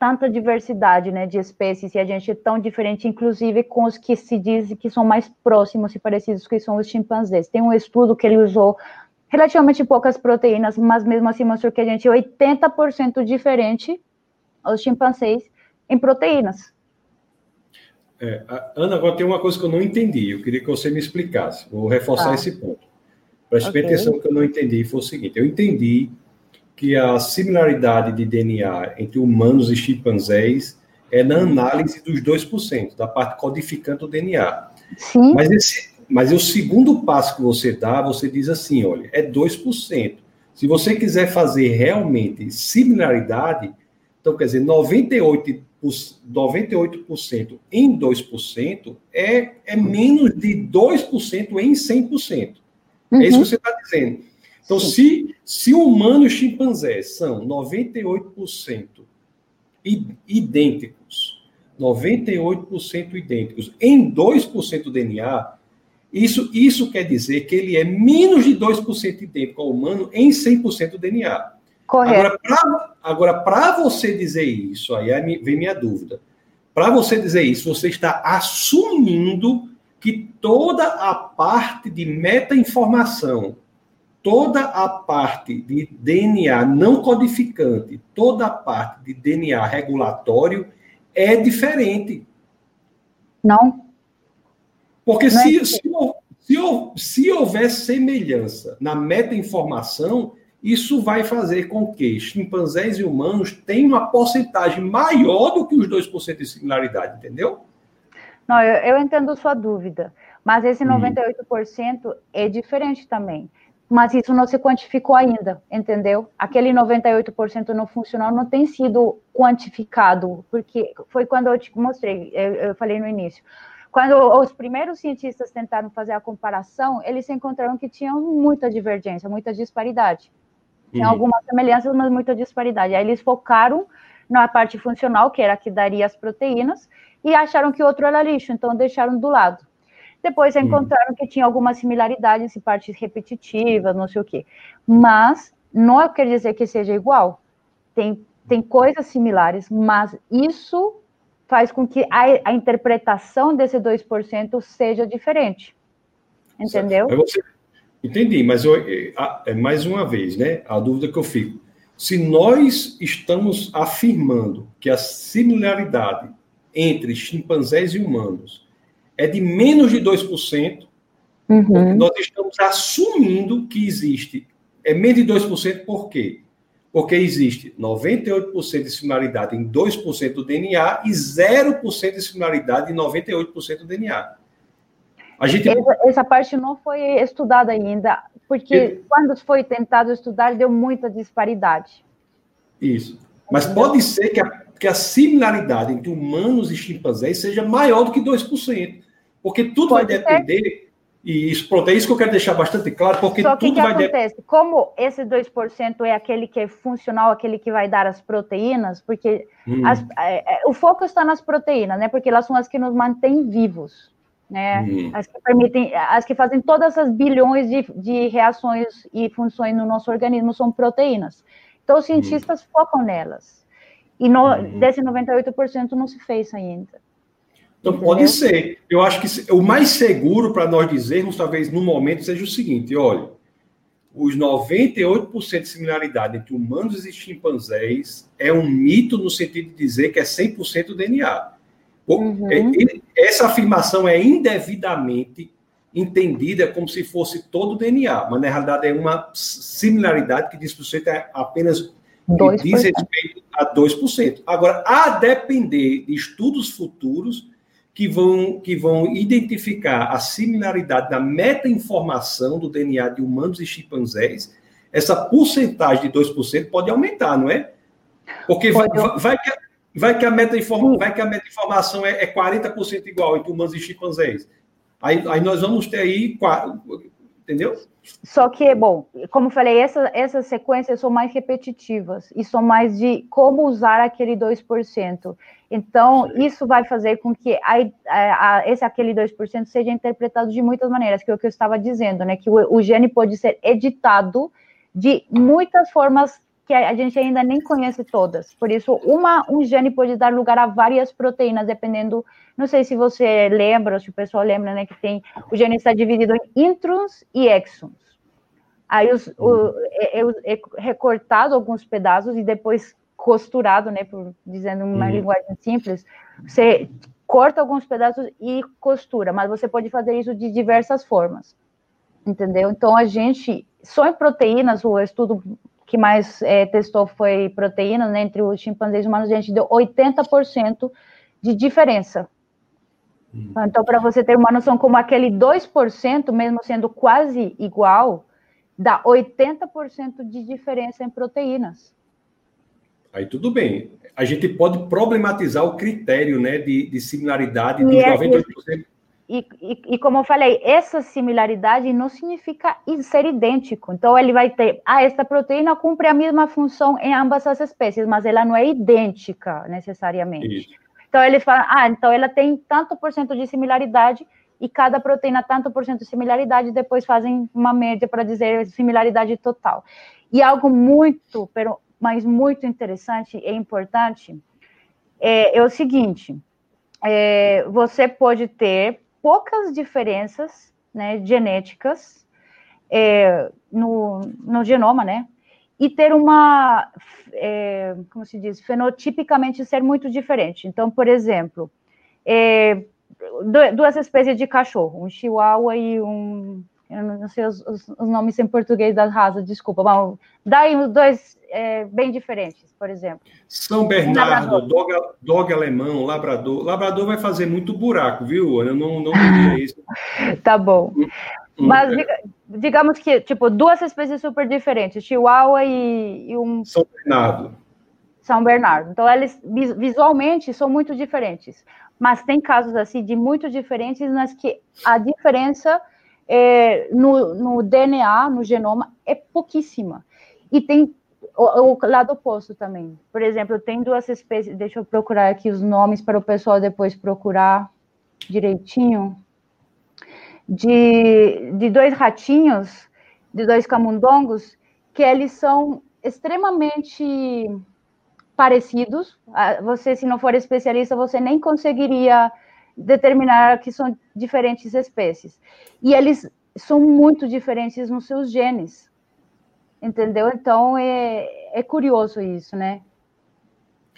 tanta diversidade né, de espécies e a gente é tão diferente, inclusive com os que se diz que são mais próximos e parecidos, que são os chimpanzés. Tem um estudo que ele usou relativamente poucas proteínas, mas mesmo assim mostrou que a gente é 80% diferente aos chimpanzés em proteínas. É, Ana, agora tem uma coisa que eu não entendi. Eu queria que você me explicasse. Vou reforçar ah. esse ponto. Preste okay. atenção que eu não entendi. Foi o seguinte: eu entendi que a similaridade de DNA entre humanos e chimpanzés é na análise dos 2%, da parte codificante do DNA. Sim. Mas, esse, mas o segundo passo que você dá, você diz assim: olha, é 2%. Se você quiser fazer realmente similaridade, então quer dizer, 98 98% em 2% é, é menos de 2% em 100%. Uhum. É isso que uhum. você está dizendo. Então, se, se humano e chimpanzé são 98% idênticos, 98% idênticos em 2% do DNA, isso, isso quer dizer que ele é menos de 2% idêntico ao humano em 100% do DNA. Correto. Agora, para você dizer isso, aí vem minha dúvida. Para você dizer isso, você está assumindo que toda a parte de meta-informação, toda a parte de DNA não codificante, toda a parte de DNA regulatório é diferente. Não. Porque não se, é se, se, se houver semelhança na meta-informação, isso vai fazer com que chimpanzés e humanos tenham uma porcentagem maior do que os 2% de similaridade, entendeu? Não, eu, eu entendo sua dúvida, mas esse 98% hum. é diferente também. Mas isso não se quantificou ainda, entendeu? Aquele 98% não funcionou, não tem sido quantificado, porque foi quando eu te mostrei, eu, falei no início. Quando os primeiros cientistas tentaram fazer a comparação, eles encontraram que tinham muita divergência, muita disparidade. Tinha uhum. algumas semelhanças, mas muita disparidade. Aí eles focaram na parte funcional, que era a que daria as proteínas, e acharam que o outro era lixo, então deixaram do lado. Depois encontraram que tinha algumas similaridades em partes repetitivas, não sei o quê. Mas não quer dizer que seja igual. Tem, tem coisas similares, mas isso faz com que a, a interpretação desse 2% seja diferente. Entendeu? Você, entendi, mas eu, é, mais uma vez, né? A dúvida que eu fico. Se nós estamos afirmando que a similaridade entre chimpanzés e humanos é de menos de 2%, uhum. nós estamos assumindo que existe. É menos de 2%, por quê? Porque existe 98% de similaridade em 2% do DNA e 0% de similaridade em 98% do DNA. A gente... essa, essa, parte não foi estudada ainda, porque Eu... quando foi tentado estudar, deu muita disparidade. Isso. Mas pode ser que a, que a similaridade entre humanos e chimpanzés seja maior do que 2%. Porque tudo pode vai depender. Ser. E isso, pronto, é isso que eu quero deixar bastante claro, porque Só que tudo que vai acontece? De... Como esse 2% é aquele que é funcional, aquele que vai dar as proteínas, porque hum. as, é, é, o foco está nas proteínas, né? Porque elas são as que nos mantêm vivos, né? Hum. As que permitem, as que fazem todas as bilhões de, de reações e funções no nosso organismo são proteínas. Então, os cientistas hum. focam nelas. E no, hum. desse 98% não se fez ainda. Então, Entendeu? pode ser. Eu acho que o mais seguro para nós dizermos, talvez no momento, seja o seguinte: olha, os 98% de similaridade entre humanos e chimpanzés é um mito no sentido de dizer que é 100% DNA. Uhum. É, essa afirmação é indevidamente entendida como se fosse todo o DNA, mas na realidade é uma similaridade que diz que é apenas diz respeito a 2%. Agora, a depender de estudos futuros, que vão, que vão identificar a similaridade da meta-informação do DNA de humanos e chimpanzés, essa porcentagem de 2% pode aumentar, não é? Porque vai, vai, que, vai que a meta-informação meta é, é 40% igual entre humanos e chimpanzés. Aí, aí nós vamos ter aí, entendeu? Só que, bom, como falei, essa, essas sequências são mais repetitivas e são mais de como usar aquele 2%. Então, Sim. isso vai fazer com que a, a, a, esse aquele 2% seja interpretado de muitas maneiras, que é o que eu estava dizendo, né? Que o, o gene pode ser editado de muitas formas que a gente ainda nem conhece todas. Por isso, uma, um gene pode dar lugar a várias proteínas, dependendo. Não sei se você lembra, se o pessoal lembra, né? Que tem o gene está dividido em introns e exons. Aí os, o, é, é, é recortado alguns pedaços e depois costurado, né, por dizendo uma uhum. linguagem simples, você corta alguns pedaços e costura, mas você pode fazer isso de diversas formas, entendeu? Então a gente só em proteínas, o estudo que mais é, testou foi proteínas, né, entre os chimpanzés humanos, a gente deu 80% de diferença. Uhum. Então, para você ter uma noção como aquele 2%, mesmo sendo quase igual, dá 80% de diferença em proteínas. Aí tudo bem. A gente pode problematizar o critério né, de, de similaridade dos é, 98%. E, e, e, como eu falei, essa similaridade não significa ser idêntico. Então, ele vai ter, ah, esta proteína cumpre a mesma função em ambas as espécies, mas ela não é idêntica necessariamente. Isso. Então, ele fala, ah, então ela tem tanto por cento de similaridade e cada proteína tanto por cento de similaridade, depois fazem uma média para dizer similaridade total. E algo muito, mas muito interessante e importante é, é o seguinte, é, você pode ter poucas diferenças né, genéticas é, no, no genoma, né? E ter uma, é, como se diz, fenotipicamente ser muito diferente. Então, por exemplo, é, duas espécies de cachorro, um chihuahua e um eu não sei os, os, os, nomes em português das raças, desculpa, mas daí os dois é, bem diferentes, por exemplo. São Bernardo, dog, dog, alemão, labrador. Labrador vai fazer muito buraco, viu? Eu não, não diria isso. tá bom. Hum, hum, mas é. digamos que, tipo, duas espécies super diferentes, Chihuahua e, e um... São Bernardo. São Bernardo. Então, eles visualmente são muito diferentes. Mas tem casos, assim, de muito diferentes, nas que a diferença é, no, no, DNA, no genoma, é pouquíssima. E tem o, o, lado oposto também. Por exemplo, tem duas espécies, deixa eu procurar aqui os nomes para o pessoal depois procurar direitinho, de, de dois ratinhos, de dois camundongos, que eles são extremamente parecidos. Ah, você, se não for especialista, você nem conseguiria determinar que são diferentes espécies. E eles são muito diferentes nos seus genes. Entendeu? Então é, é curioso isso, né?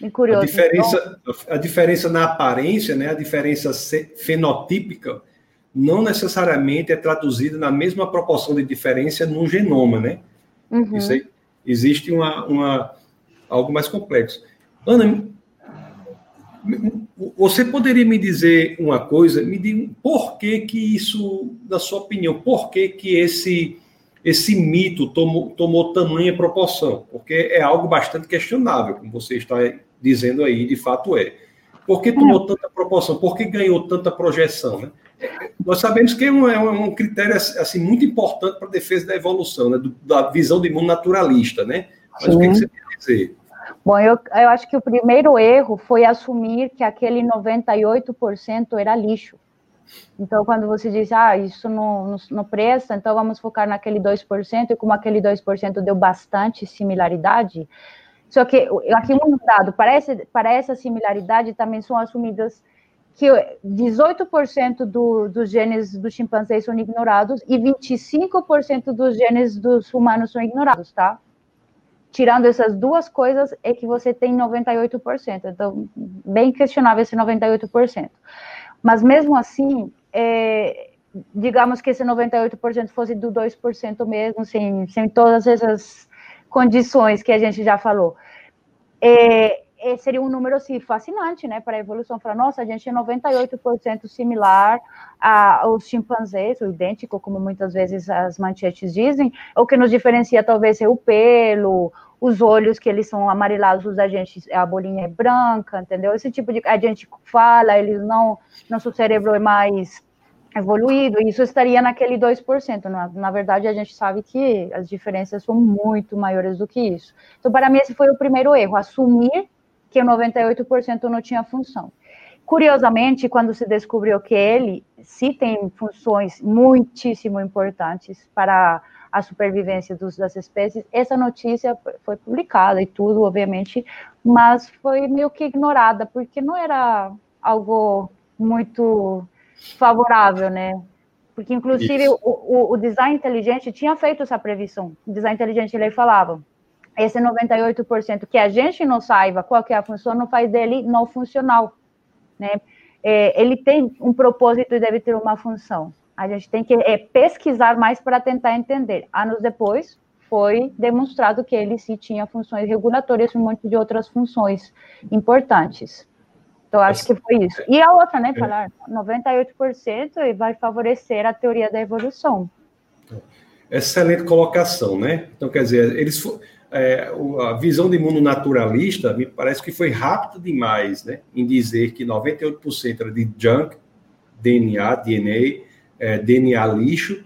É curioso. A diferença, então... a diferença na aparência, né? A diferença fenotípica não necessariamente é traduzida na mesma proporção de diferença no genoma, né? Uhum. Isso aí, existe uma, uma, algo mais complexo. Ana, você poderia me dizer uma coisa? Me diga por que que isso, na sua opinião, por que que esse esse mito tomou, tomou tamanha proporção? Porque é algo bastante questionável, como você está dizendo aí, de fato é. Por que tomou é. tanta proporção? Por que ganhou tanta projeção? Né? Nós sabemos que é um, é um critério assim, muito importante para a defesa da evolução, né? Do, da visão de mundo naturalista. Né? Mas Sim. o que, que você quer dizer? Bom, eu, eu acho que o primeiro erro foi assumir que aquele 98% era lixo. Então, quando você diz, ah, isso não, não, não presta, então vamos focar naquele 2%, e como aquele 2% deu bastante similaridade, só que aqui um dado, para essa, para essa similaridade também são assumidas que 18% do, dos genes dos chimpanzés são ignorados e 25% dos genes dos humanos são ignorados, tá? Tirando essas duas coisas, é que você tem 98%. Então, bem questionável esse 98%. Mas mesmo assim, é, digamos que esse 98% fosse do 2% mesmo, sem, sem todas essas condições que a gente já falou. É, seria um número assim, fascinante né, para a evolução. Falar, nossa, a gente é 98% similar aos chimpanzés, ou idêntico, como muitas vezes as manchetes dizem. O que nos diferencia talvez é o pelo, os olhos que eles são amarelados, a gente, a bolinha é branca, entendeu? Esse tipo de. A gente fala, eles não. Nosso cérebro é mais evoluído, isso estaria naquele 2%. Na, na verdade, a gente sabe que as diferenças são muito maiores do que isso. Então, para mim, esse foi o primeiro erro, assumir que o 98% não tinha função. Curiosamente, quando se descobriu que ele sim tem funções muitíssimo importantes para a supervivência dos, das espécies, essa notícia foi publicada e tudo, obviamente, mas foi meio que ignorada, porque não era algo muito favorável, né? Porque, inclusive, o, o, o, design inteligente tinha feito essa previsão. O design inteligente, ele falava, esse 98% que a gente não saiba qual é a função, não faz dele não funcional, né? É, ele tem um propósito e deve ter uma função. A gente tem que é, pesquisar mais para tentar entender. Anos depois, foi demonstrado que ele sim tinha funções regulatórias e um monte de outras funções importantes. Então, acho que foi isso. E a outra, né, falar 98% e vai favorecer a teoria da evolução. Excelente colocação, né? Então, quer dizer, eles é, a visão de mundo naturalista me parece que foi rápida demais né, em dizer que 98% era de junk, DNA, DNA, é, DNA lixo,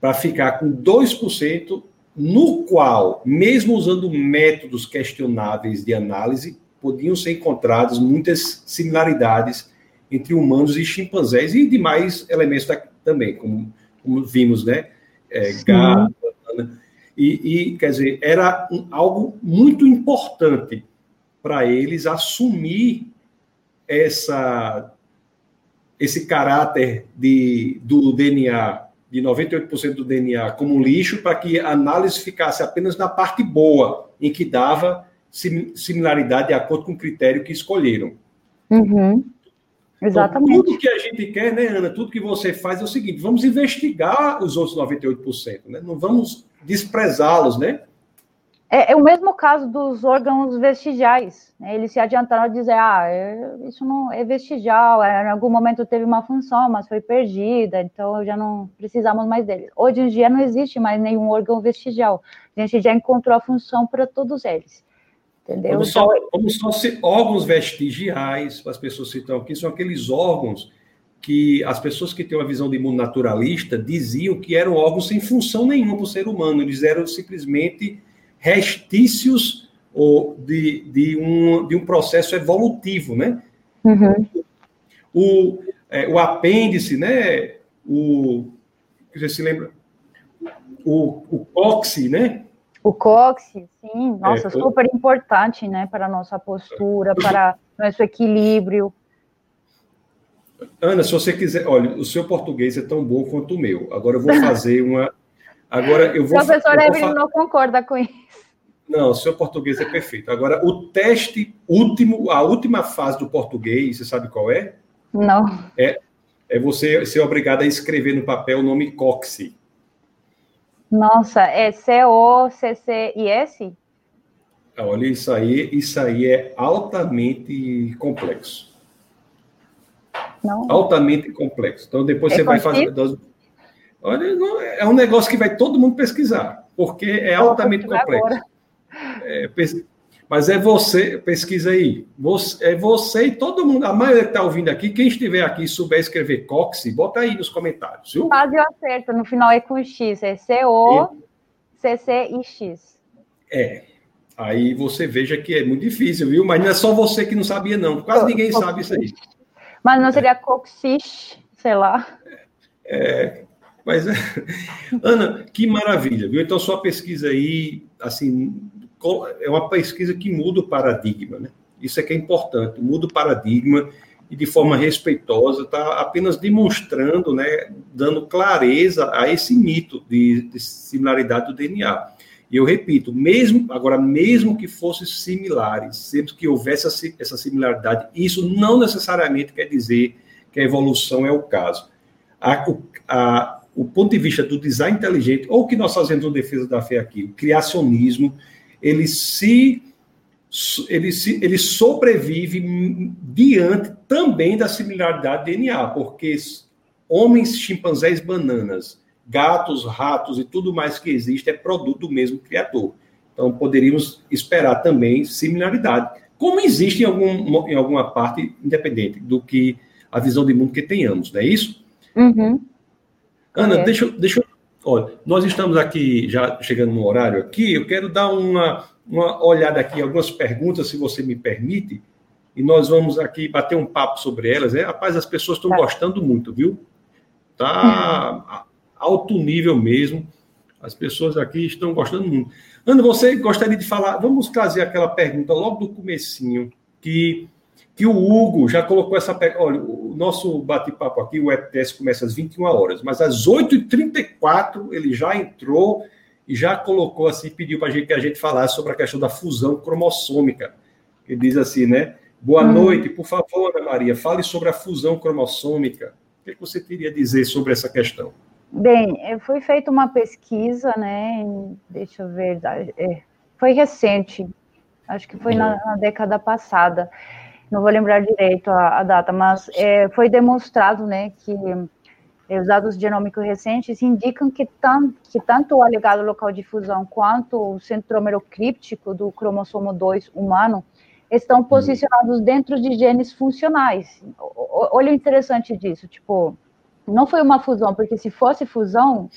para ficar com 2%, no qual, mesmo usando métodos questionáveis de análise, podiam ser encontradas muitas similaridades entre humanos e chimpanzés e demais elementos também, como, como vimos, né? É, gato. E, e, quer dizer, era um, algo muito importante para eles assumir essa, esse caráter de, do DNA, de 98% do DNA como lixo, para que a análise ficasse apenas na parte boa, em que dava similaridade de acordo com o critério que escolheram. Uhum. Exatamente. Então, tudo que a gente quer, né, Ana? Tudo que você faz é o seguinte: vamos investigar os outros 98%, né? Não vamos desprezá-los, né? É, é, o mesmo caso dos órgãos vestigiais. Né? Eles se adiantaram a dizer, ah, é, isso não é vestigial, é, em algum momento teve uma função, mas foi perdida, então já não precisamos mais deles. Hoje em dia não existe mais nenhum órgão vestigial. A gente já encontrou a função para todos eles. Entendeu? Como só, como só órgãos vestigiais, as pessoas citam aqui, são aqueles órgãos que as pessoas que têm uma visão de mundo naturalista diziam que eram órgãos sem função nenhuma para o ser humano, eles eram simplesmente restícios ou de, de, um, de um processo evolutivo, né? Uhum. O, é, o apêndice, né? O, você se lembra? O, o cóccix, né? O cóccix, sim, nossa, é, super importante, né, para a nossa postura, para nosso equilíbrio. Ana, se você quiser, olha, o seu português é tão bom quanto o meu. Agora eu vou fazer uma. Agora eu vou. O professor Evelyn não concorda com isso. Não, o seu português é perfeito. Agora, o teste último, a última fase do português, você sabe qual é? Não. É, é você ser obrigado a escrever no papel o nome cóccix. Nossa, é C-O-C-C-I-S? Olha, isso aí, isso aí é altamente complexo. Não. Altamente complexo. Então, depois é você vai fazer. Olha, é um negócio que vai todo mundo pesquisar, porque é altamente complexo. É, mas é você, pesquisa aí. Você, é você e todo mundo, a maioria que está ouvindo aqui, quem estiver aqui e souber escrever Cox, bota aí nos comentários, viu? Quase acerto, no final é com X, é C-O-C-C-I-X. É. Aí você veja que é muito difícil, viu? Mas não é só você que não sabia, não. Quase ninguém sabe isso aí. Mas não seria é. Sei lá. É, mas, Ana, que maravilha, viu? Então, sua pesquisa aí, assim, é uma pesquisa que muda o paradigma, né? Isso é que é importante, muda o paradigma e de forma respeitosa está apenas demonstrando, né, dando clareza a esse mito de, de, similaridade do DNA. E eu repito, mesmo agora, mesmo que fossem similares, sempre que houvesse essa, similaridade, isso não necessariamente quer dizer que a evolução é o caso. A, a, o ponto de vista do design inteligente, ou o que nós fazemos no Defesa da Fé aqui, o criacionismo, ele se ele, se, ele sobrevive diante também da similaridade DNA, porque homens, chimpanzés, bananas, gatos, ratos e tudo mais que existe é produto do mesmo criador. Então, poderíamos esperar também similaridade, como existe em, algum, em alguma parte, independente do que a visão de mundo que tenhamos, não é isso? Uhum. Ana, é. deixa, deixa eu. Olha, nós estamos aqui já chegando no horário aqui. Eu quero dar uma, uma olhada aqui, algumas perguntas, se você me permite, e nós vamos aqui bater um papo sobre elas. Né? Rapaz, as pessoas estão tá. gostando muito, viu? Tá alto nível mesmo. As pessoas aqui estão gostando muito. Ana, você gostaria de falar? Vamos trazer aquela pergunta logo do comecinho que que o Hugo já colocou essa. Olha, o nosso bate-papo aqui, o ETS começa às 21 horas, mas às 8h34 ele já entrou e já colocou assim, pediu para gente que a gente falasse sobre a questão da fusão cromossômica. Ele diz assim, né? Boa hum. noite, por favor, Ana Maria, fale sobre a fusão cromossômica. O que, é que você teria a dizer sobre essa questão? Bem, é, foi feita uma pesquisa, né? Deixa eu ver, é, foi recente, acho que foi na, na década passada não vou lembrar direito a, a data, mas é, foi demonstrado, né, que os dados genômicos recentes indicam que, tam, que tanto o alegado local de fusão quanto o centrômero críptico do cromossomo 2 humano estão uhum. posicionados dentro de genes funcionais, olha o interessante disso, tipo, não foi uma fusão, porque se fosse fusão,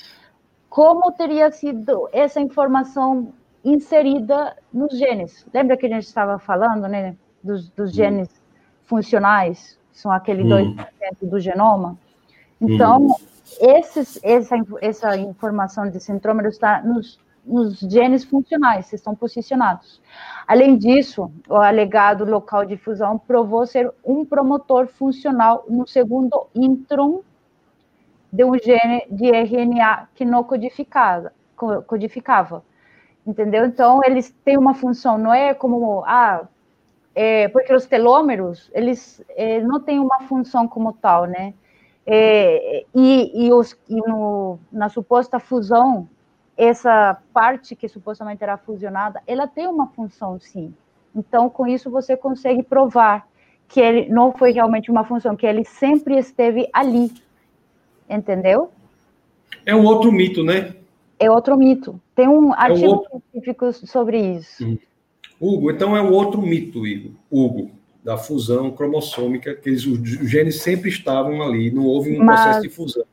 como teria sido essa informação inserida nos genes? Lembra que a gente estava falando, né, dos, dos genes funcionais, são aquele hum. 2% do genoma? Então, hum. esses, essa, essa informação de centrômero está nos nos genes funcionais, estão posicionados. Além disso, o alegado local de fusão provou ser um promotor funcional no segundo intron de um gene de RNA que não codificava, codificava. Entendeu? Então, eles têm uma função, não é como, ah, é, porque os telômeros, eles é, não têm uma função como tal, né? É, e, e, os, e no, na suposta fusão essa parte que supostamente era fusionada, ela tem uma função, sim. Então, com isso, você consegue provar que ele não foi realmente uma função, que ele sempre esteve ali. Entendeu? É um outro mito, né? É outro mito. Tem um é artigo um outro... científico sobre isso. Hum. Hugo, então é um outro mito. Hugo, da fusão cromossômica, que eles, os genes sempre estavam ali, não houve um Mas... processo de fusão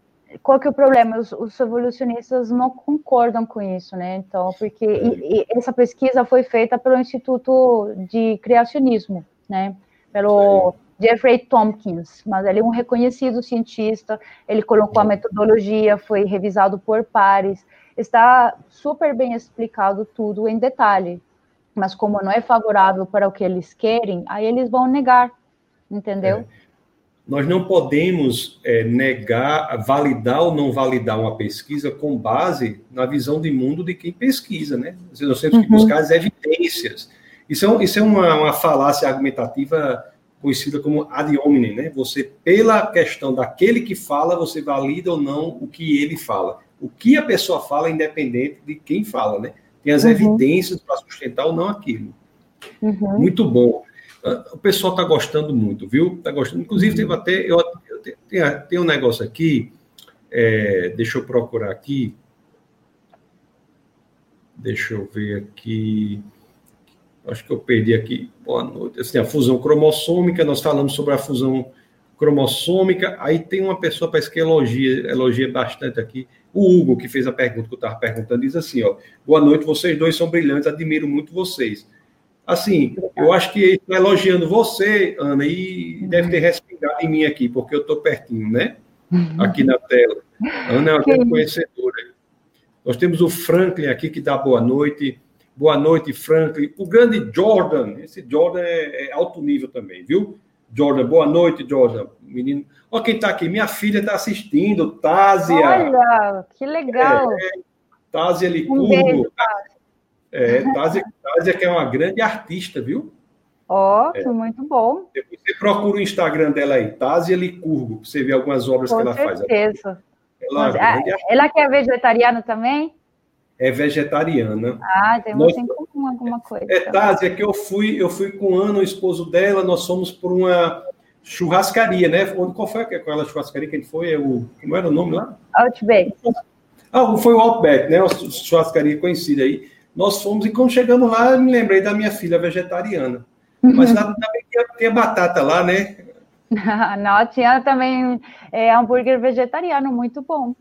qual que é o problema? Os, os, evolucionistas não concordam com isso, né? Então, porque e, e essa pesquisa foi feita pelo Instituto de Criacionismo, né? Pelo Jeffrey Tompkins, mas ele é um reconhecido cientista, ele colocou a metodologia, foi revisado por pares, está super bem explicado tudo em detalhe, mas como não é favorável para o que eles querem, aí eles vão negar, entendeu? É nós não podemos é, negar, validar ou não validar uma pesquisa com base na visão de mundo de quem pesquisa, né? Nós temos que uhum. buscar as evidências. Isso é, isso é uma, uma falácia argumentativa conhecida como ad hominem, né? Você, pela questão daquele que fala, você valida ou não o que ele fala. O que a pessoa fala é independente de quem fala, né? Tem as uhum. evidências para sustentar ou não aquilo. Uhum. Muito bom. O pessoal está gostando muito, viu? Está gostando. Inclusive, teve até. Eu, eu tem, tem um negócio aqui. É, deixa eu procurar aqui. Deixa eu ver aqui. Acho que eu perdi aqui. Boa noite. Assim, a fusão cromossômica, nós falamos sobre a fusão cromossômica. Aí tem uma pessoa, parece que elogia, elogia bastante aqui. O Hugo, que fez a pergunta que eu estava perguntando, diz assim: ó, boa noite, vocês dois são brilhantes, admiro muito vocês. Assim, eu acho que ele está elogiando você, Ana, e deve ter respingado em mim aqui, porque eu estou pertinho, né? Aqui na tela. Ana é uma grande conhecedora. Nós temos o Franklin aqui que dá boa noite. Boa noite, Franklin. O grande Jordan. Esse Jordan é, é alto nível também, viu? Jordan, boa noite, Jordan. Menino. Olha quem está aqui. Minha filha está assistindo, Tásia. Olha, que legal. É, Tásia Licurgo. Um beijo, é, Tásia, Tásia, que é uma grande artista, viu? Ó, oh, é. muito bom. Depois você procura o Instagram dela aí, Tásia Licurgo, você vê algumas obras Com que ela certeza. faz. Ela, Mas, é ela que é vegetariana também? É vegetariana. Ah, tem nós, em comum alguma coisa. É, Tásia, que eu fui, eu fui com o Ana, o esposo dela, nós fomos por uma churrascaria, né? Qual foi aquela churrascaria que a gente foi? É o, como era o nome lá? Outback. Ah, foi o Outback, né? Uma churrascaria conhecida aí. Nós fomos e quando chegamos lá, eu me lembrei da minha filha vegetariana. Mas lá também tinha, tinha batata lá, né? Não, tinha também é, hambúrguer vegetariano, muito bom,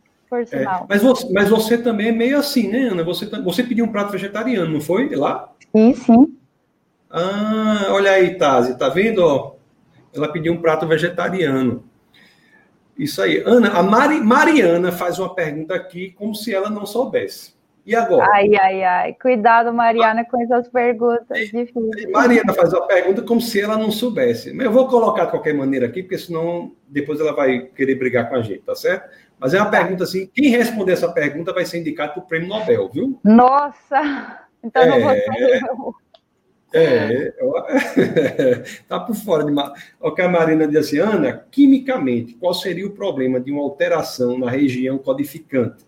é, mas, você, mas você também é meio assim, né, Ana? Você, você pediu um prato vegetariano, não foi? Lá? Sim, sim. Ah, olha aí, Tazi, tá vendo? Ela pediu um prato vegetariano. Isso aí. Ana, a Mari, Mariana faz uma pergunta aqui como se ela não soubesse. E agora? Ai, ai, ai. Cuidado, Mariana, com essas perguntas difíceis. Mariana faz uma pergunta como se ela não soubesse. Mas eu vou colocar de qualquer maneira aqui, porque senão depois ela vai querer brigar com a gente, tá certo? Mas é uma pergunta assim: quem responder essa pergunta vai ser indicado para o prêmio Nobel, viu? Nossa! Então é, não vou ser eu. É, tá por fora de. O que a Marina diz assim, Ana, quimicamente, qual seria o problema de uma alteração na região codificante?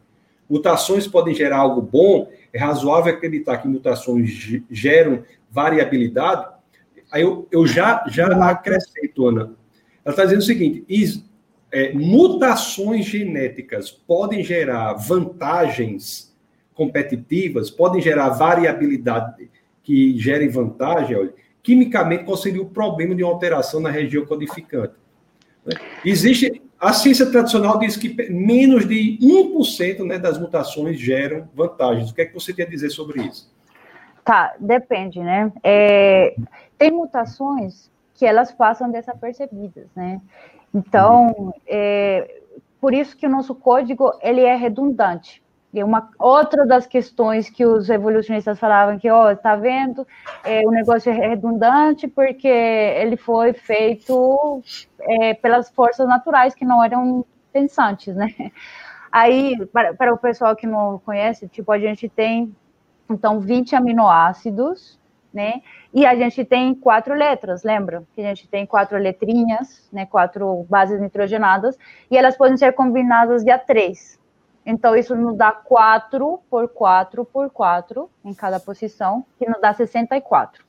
Mutações podem gerar algo bom, é razoável acreditar que mutações geram variabilidade. Aí eu, eu já, já acrescento, Ana. Ela está dizendo o seguinte: is, é, mutações genéticas podem gerar vantagens competitivas, podem gerar variabilidade que gere vantagem. Olha, quimicamente, qual seria o problema de uma alteração na região codificante? Existe. A ciência tradicional diz que menos de 1% né, das mutações geram vantagens. O que é que você a dizer sobre isso? Tá, depende, né? É, tem mutações que elas passam desapercebidas, né? Então, é, por isso que o nosso código ele é redundante. E uma outra das questões que os evolucionistas falavam que, ó, oh, tá vendo, é, o negócio é redundante porque ele foi feito é, pelas forças naturais que não eram pensantes, né? Aí, para, para o pessoal que não conhece, tipo, a gente tem, então, 20 aminoácidos, né? E a gente tem quatro letras, lembra? Que a gente tem quatro letrinhas, né? Quatro bases nitrogenadas, e elas podem ser combinadas de a três. Então, isso nos dá 4 por 4 por 4 em cada posição, que nos dá 64.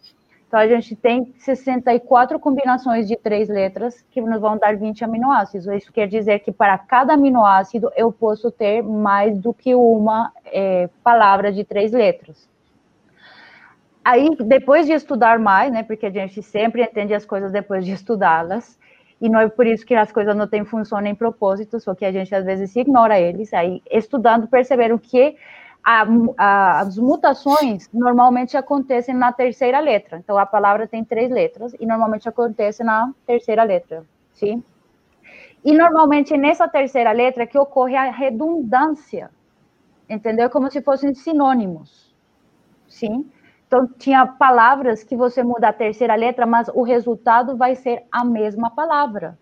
Então, a gente tem 64 combinações de três letras que nos vão dar 20 aminoácidos. Isso quer dizer que para cada aminoácido eu posso ter mais do que uma é, palavra de três letras. Aí, depois de estudar mais, né, porque a gente sempre entende as coisas depois de estudá-las, e não é por isso que as coisas não têm função nem propósito, só que a gente às vezes ignora eles. Aí, estudando, perceberam que a, a, as mutações normalmente acontecem na terceira letra. Então, a palavra tem três letras e normalmente acontece na terceira letra, sim? E normalmente nessa terceira letra que ocorre a redundância, entendeu? Como se fossem sinônimos, sim? Então, tinha palavras que você muda a terceira letra, mas o resultado vai ser a mesma palavra.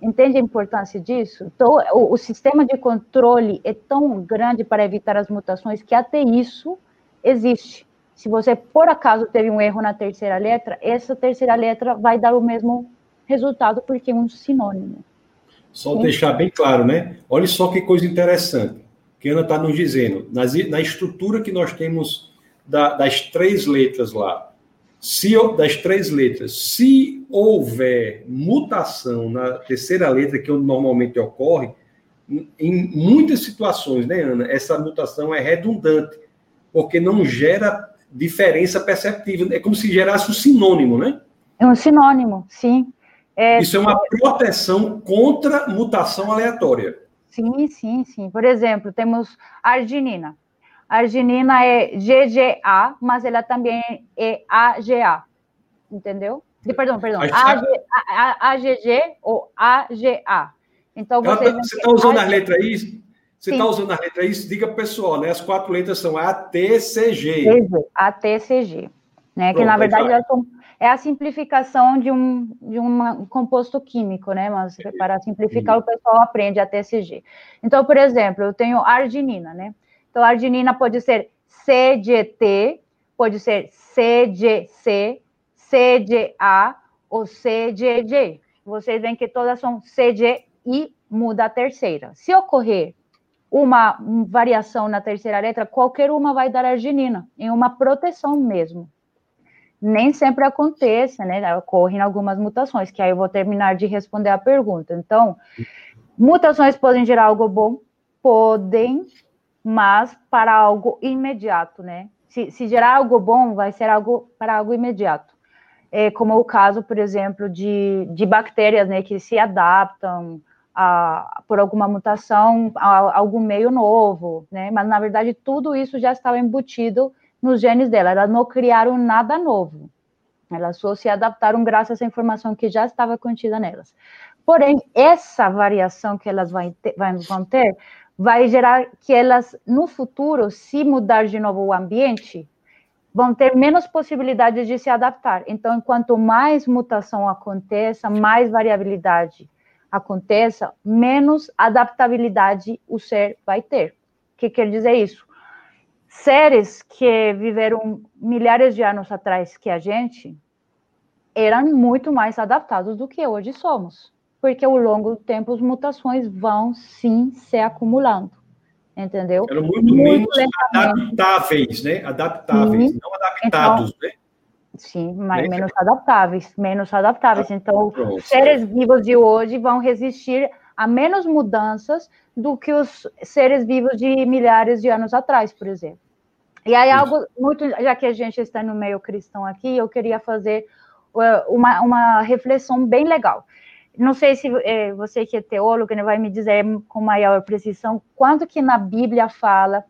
Entende a importância disso? Então, o, o, sistema de controle é tão grande para evitar as mutações que até isso existe. Se você, por acaso, teve um erro na terceira letra, essa terceira letra vai dar o mesmo resultado, porque é um sinônimo. Só Sim? deixar bem claro, né? Olha só que coisa interessante que Ana está nos dizendo. Nas, na estrutura que nós temos da, das três letras lá, se das três letras, se houver mutação na terceira letra, que normalmente ocorre, em muitas situações, né, Ana, essa mutação é redundante, porque não gera diferença perceptível. É como se gerasse um sinônimo, né? É um sinônimo, sim. É, Isso é uma proteção contra mutação aleatória. Sim, sim, sim. Por exemplo, temos arginina. A arginina é GGA, mas ela também é AGA, entendeu? Perdão, perdão. AGG ou AGA. Então, você está usando as letras aí? Você está usando as letras aí? Diga para o pessoal, né? As quatro letras são ATCG. ATCG. Né? Pronto, que na verdade é a simplificação de um, de um composto químico, né? Mas para simplificar, o pessoal aprende ATCG. Então, por exemplo, eu tenho arginina, né? Então, a arginina pode ser CGT, pode ser CGC, CGA ou CGG. Vocês veem que todas são CG e muda a terceira. Se ocorrer uma variação na terceira letra, qualquer uma vai dar arginina, em uma proteção mesmo. Nem sempre acontece, né? Ocorrem algumas mutações, que aí eu vou terminar de responder a pergunta. Então, mutações podem gerar algo bom? Podem, mas para algo imediato, né? Se, se gerar algo bom, vai ser algo para algo imediato. É, como o caso, por exemplo, de, de bactérias, né, que se adaptam a, por alguma mutação a, a algum meio novo, né? Mas na verdade tudo isso já estava embutido nos genes dela. Elas não criaram nada novo. Elas só se adaptaram graças essa informação que já estava contida nelas. Porém, essa variação que elas vão ter, vão ter vai gerar que elas, no futuro, se mudar de novo o ambiente, vão ter menos possibilidades de se adaptar. Então, quanto mais mutação aconteça, mais variabilidade aconteça, menos adaptabilidade o ser vai ter. O que quer dizer isso? Seres que viveram milhares de anos atrás que a gente eram muito mais adaptados do que hoje somos porque ao longo do tempo as mutações vão sim se acumulando, entendeu? Eram muito, muito menos lentamente. adaptáveis, né? Adaptáveis, sim. não adaptados, então, né? Sim, mas né? menos adaptáveis, menos adaptáveis. Ah, então, os seres vivos de hoje vão resistir a menos mudanças do que os seres vivos de milhares de anos atrás, por exemplo. E aí, algo muito, já que a gente está no meio cristão aqui, eu queria fazer uh, uma, uma reflexão bem legal não sei se é, você que é teólogo né, vai me dizer com maior precisão, quando que na Bíblia fala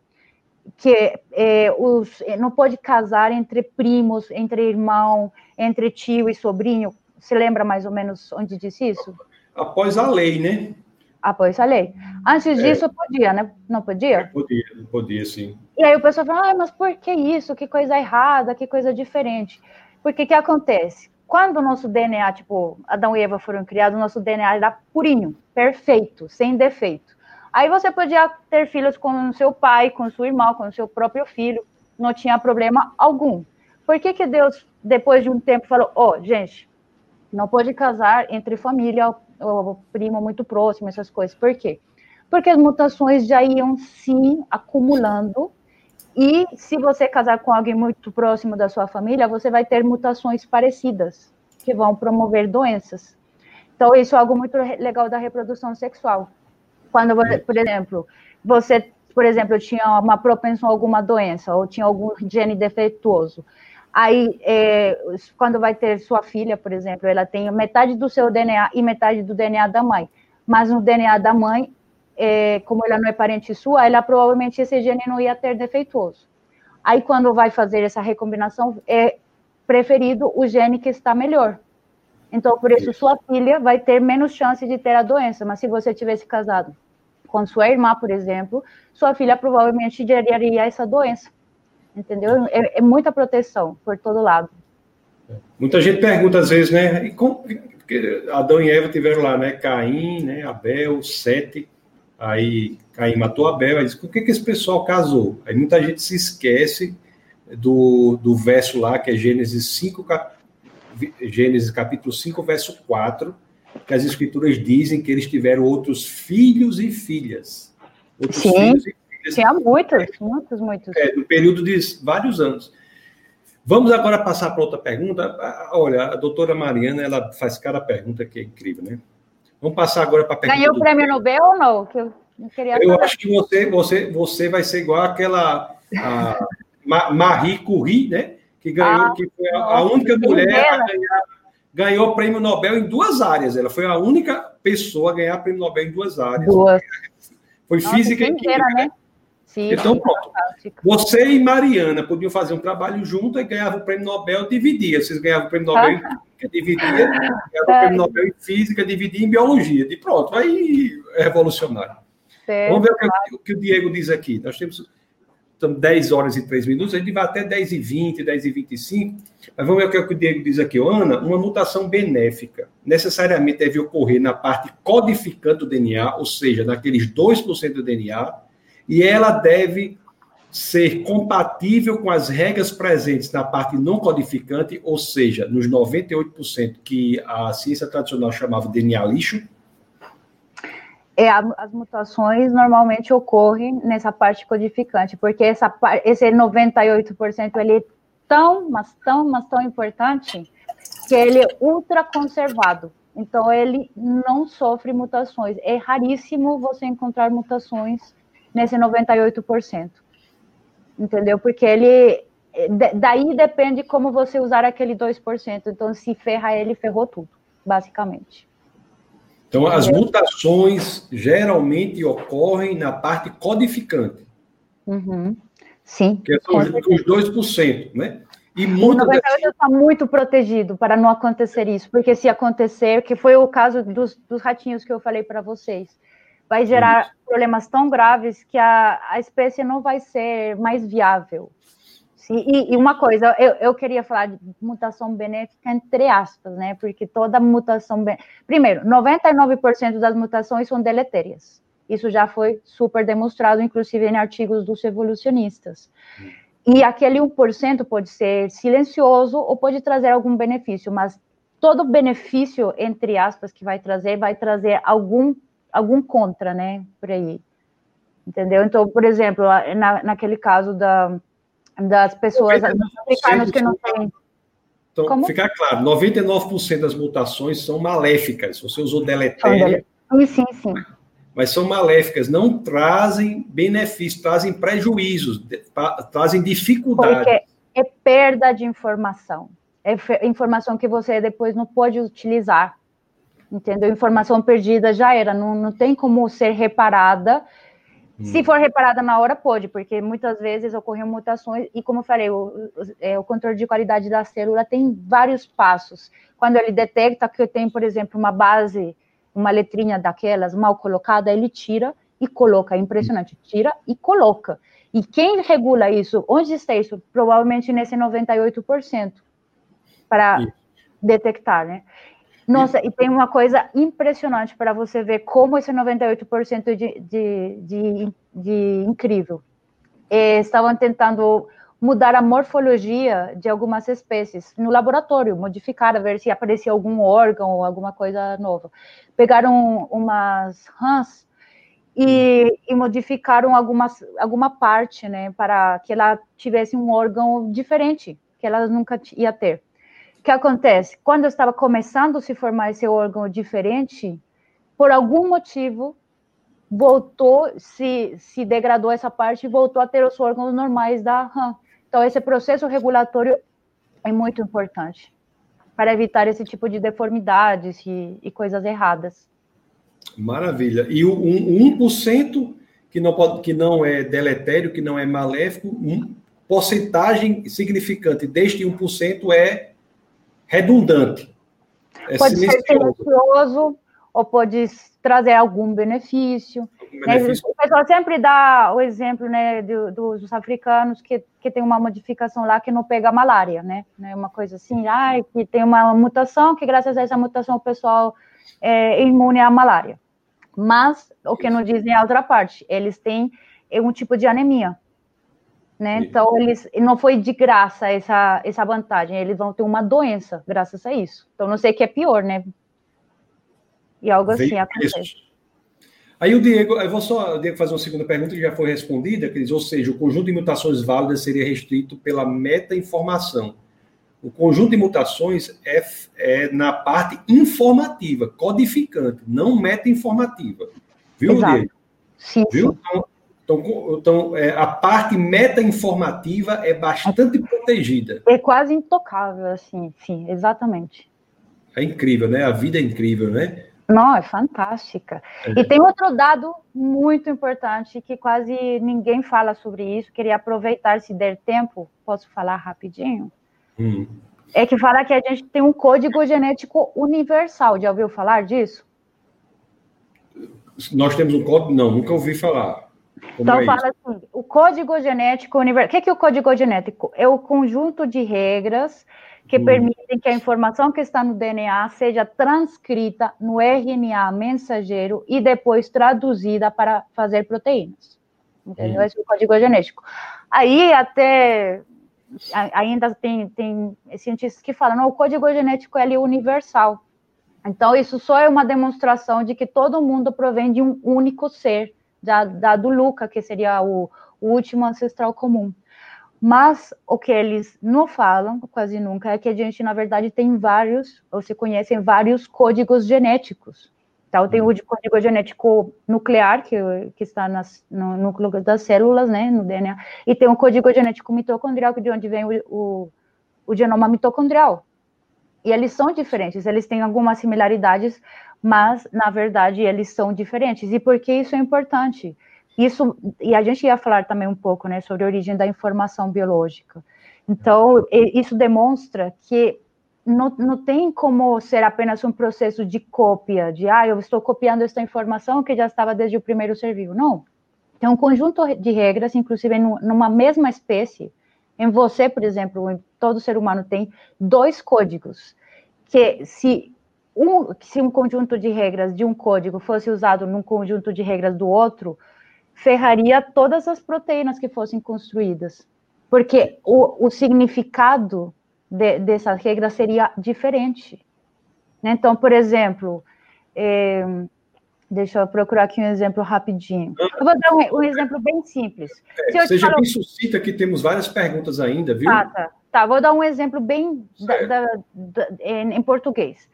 que é, os, é, não pode casar entre primos, entre irmão, entre tio e sobrinho? Você lembra mais ou menos onde disse isso? Após a lei, né? Após a lei. Antes é. disso, é. podia, né? Não podia? Podia, podia, sim. E aí o pessoal fala, ah, mas por que isso? Que coisa errada, que coisa diferente. Porque que acontece? Quando o nosso DNA, tipo, Adão e Eva foram criados, o nosso DNA era purinho, perfeito, sem defeito. Aí você podia ter filhos com seu pai, com sua irmã, com seu próprio filho, não tinha problema algum. Por que que Deus, depois de um tempo, falou, ó, oh, gente, não pode casar entre família, o primo muito próximo, essas coisas. Por quê? Porque as mutações já iam se acumulando e se você casar com alguém muito próximo da sua família, você vai ter mutações parecidas, que vão promover doenças. Então, isso é algo muito legal da reprodução sexual. Quando, por exemplo, você, por exemplo, tinha uma propensão a alguma doença, ou tinha algum gene defeituoso. Aí, é, quando vai ter sua filha, por exemplo, ela tem metade do seu DNA e metade do DNA da mãe. Mas no DNA da mãe, é, como ela não é parente sua, ela provavelmente esse gene não ia ter defeituoso. Aí, quando vai fazer essa recombinação, é preferido o gene que está melhor. Então, por isso, sua filha vai ter menos chance de ter a doença. Mas se você tivesse casado com sua irmã, por exemplo, sua filha provavelmente geraria essa doença. Entendeu? É, é muita proteção por todo lado. Muita gente pergunta às vezes, né? E como, Adão e Eva tiveram lá, né? Caim, né? Abel, Sete. Aí Caim matou Abel, aí diz, por que, que esse pessoal casou? Aí muita gente se esquece do, do verso lá, que é Gênesis 5, Gênesis capítulo 5, verso 4, que as escrituras dizem que eles tiveram outros filhos e filhas. Outros Sim, filhos e filhas. Tinha muitos, muitos, muitos. É, no período de vários anos. Vamos agora passar para outra pergunta. Olha, a doutora Mariana, ela faz cada pergunta que é incrível, né? Vamos passar agora para a pergunta. Ganhou o prêmio Nobel ou não? Que eu não queria eu acho que você, você, você vai ser igual aquela a Marie Curie, né? Que ganhou, ah, que foi a, a única mulher a ganhar, ganhou o prêmio Nobel em duas áreas. Ela foi a única pessoa a ganhar o prêmio Nobel em duas áreas. Duas. Foi Nossa, física e química. Né? Sim, então, pronto. Você e Mariana podiam fazer um trabalho junto e ganhavam o prêmio Nobel, dividia. Vocês ganhavam o prêmio Nobel em química, dividia, ganhavam o prêmio Nobel em física, dividia em biologia. De pronto, aí é revolucionário. Certo. Vamos ver o que, o que, o Diego diz aqui. Nós temos estamos 10 horas e 3 minutos, a gente vai até 10 e 20, 10 e 25, mas vamos ver o que, é o Diego diz aqui. Ana, uma mutação benéfica necessariamente deve ocorrer na parte codificante do DNA, ou seja, naqueles 2% do DNA, e ela deve ser compatível com as regras presentes na parte não codificante, ou seja, nos 98% que a ciência tradicional chamava de DNA lixo? É, as mutações normalmente ocorrem nessa parte codificante, porque essa, esse 98% ele é tão, mas tão, mas tão importante que ele é ultra conservado. Então, ele não sofre mutações. É raríssimo você encontrar mutações nesse 98%. Entendeu? Porque ele. Daí depende como você usar aquele 2%. Então, se ferra ele, ferrou tudo, basicamente. Então, as mutações geralmente ocorrem na parte codificante. Uhum. Sim. Que são os, os 2%, né? E muitas vezes está muito protegido para não acontecer isso, porque se acontecer, que foi o caso dos, dos ratinhos que eu falei para vocês, vai gerar Isso. problemas tão graves que a, a espécie não vai ser mais viável. E, e, uma coisa, eu, eu queria falar de mutação benéfica entre aspas, né? Porque toda mutação. Primeiro, 99% das mutações são deletérias. Isso já foi super demonstrado, inclusive em artigos dos evolucionistas. E aquele 1% pode ser silencioso ou pode trazer algum benefício, mas todo benefício, entre aspas, que vai trazer, vai trazer algum algum contra, né, por aí. Entendeu? Então, por exemplo, na, naquele caso da, das pessoas africanas que não têm. Então, Como? ficar claro, 99% das mutações são maléficas. Você usou deletéria. Sim, sim, sim. Mas são maléficas, não trazem benefícios, trazem prejuízos, trazem dificuldades. Porque é perda de informação. É informação que você depois não pode utilizar entendeu? Informação perdida já era, não, não tem como ser reparada. Hum. Se for reparada na hora, pode, porque muitas vezes ocorrem mutações, e como eu falei, o, o, é, o controle de qualidade da célula tem vários passos. Quando ele detecta que tem, por exemplo, uma base, uma letrinha daquelas mal colocada, ele tira e coloca. É impressionante, tira e coloca. E quem regula isso? Onde está isso? Provavelmente nesse 98% para detectar, né? Nossa, e tem uma coisa impressionante para você ver como esse 98% de, de, de, de incrível. E estavam tentando mudar a morfologia de algumas espécies no laboratório, modificar, ver se aparecia algum órgão ou alguma coisa nova. Pegaram umas rãs e, e, modificaram algumas, alguma parte, né, para que ela tivesse um órgão diferente, que ela nunca ia ter. O que acontece? Quando estava começando a se formar esse órgão diferente, por algum motivo, voltou, se, se degradou essa parte e voltou a ter os órgãos normais da RAM. Então, esse processo regulatório é muito importante para evitar esse tipo de deformidades e, e coisas erradas. Maravilha. E o um, 1% que não, que não é deletério, que não é maléfico, um, porcentagem significante deste 1% é redundante. É pode silencioso. ser silencioso ou pode trazer algum benefício. Algum benefício. Né? O pessoal sempre dá o exemplo né, do, dos africanos que, que tem uma modificação lá que não pega malária, né? né uma coisa assim, ah, que tem uma mutação que graças a essa mutação o pessoal é imune à malária. Mas o que não dizem é a outra parte, eles têm um tipo de anemia né? Então, eles não foi de graça essa, essa vantagem, eles vão ter uma doença graças a isso. Então, não sei o que é pior, né? E algo assim acontece. Aí o Diego, eu vou só Diego fazer uma segunda pergunta que já foi respondida, que diz, ou seja, o conjunto de mutações válidas seria restrito pela meta-informação. O conjunto de mutações é, é na parte informativa, codificante, não meta-informativa. Viu, Exato. Diego? Sim, Viu? Então, então, então é, a parte meta-informativa é bastante protegida. É quase intocável, assim, sim, exatamente. É incrível, né? A vida é incrível, né? Não, é fantástica. É. E tem outro dado muito importante que quase ninguém fala sobre isso. Queria aproveitar, se der tempo, posso falar rapidinho? Hum. É que fala que a gente tem um código genético universal. Já ouviu falar disso? Nós temos um código? Não, nunca ouvi falar. Então, é fala assim: o código genético universal. O que é, o código genético? É o conjunto de regras que hum. permitem que a informação que está no DNA seja transcrita no RNA mensageiro e depois traduzida para fazer proteínas. Entendeu? Hum. Esse é o código genético. Aí, até. Ainda tem, tem cientistas que falam: não, o código genético é universal. Então, isso só é uma demonstração de que todo mundo provém de um único ser da, da do Luca, que seria o, o último ancestral comum. Mas o que eles não falam quase nunca é que a gente, na verdade, tem vários, ou se conhecem vários códigos genéticos. Então, tem o código genético nuclear, que, que está nas, no núcleo das células, né, no DNA, e tem o código genético mitocondrial, que de onde vem o, o, o genoma mitocondrial. E eles são diferentes, eles têm algumas similaridades, mas na verdade eles são diferentes. E por que isso é importante? Isso, e a gente ia falar também um pouco, né, sobre a origem da informação biológica. Então, isso demonstra que não, não tem como ser apenas um processo de cópia, de, ah, eu estou copiando esta informação que já estava desde o primeiro ser vivo. Não. Tem um conjunto de regras, inclusive numa mesma espécie. Em você, por exemplo, em todo ser humano tem dois códigos, que se um, se um conjunto de regras de um código fosse usado num conjunto de regras do outro, ferraria todas as proteínas que fossem construídas, porque o, o significado de, dessas regras seria diferente. Né? Então, por exemplo, é, deixa eu procurar aqui um exemplo rapidinho. Eu vou dar um, um exemplo bem simples. É, seja falo... bem suscita que temos várias perguntas ainda, viu? Ah, tá. tá. Vou dar um exemplo bem da, da, da, em, em português.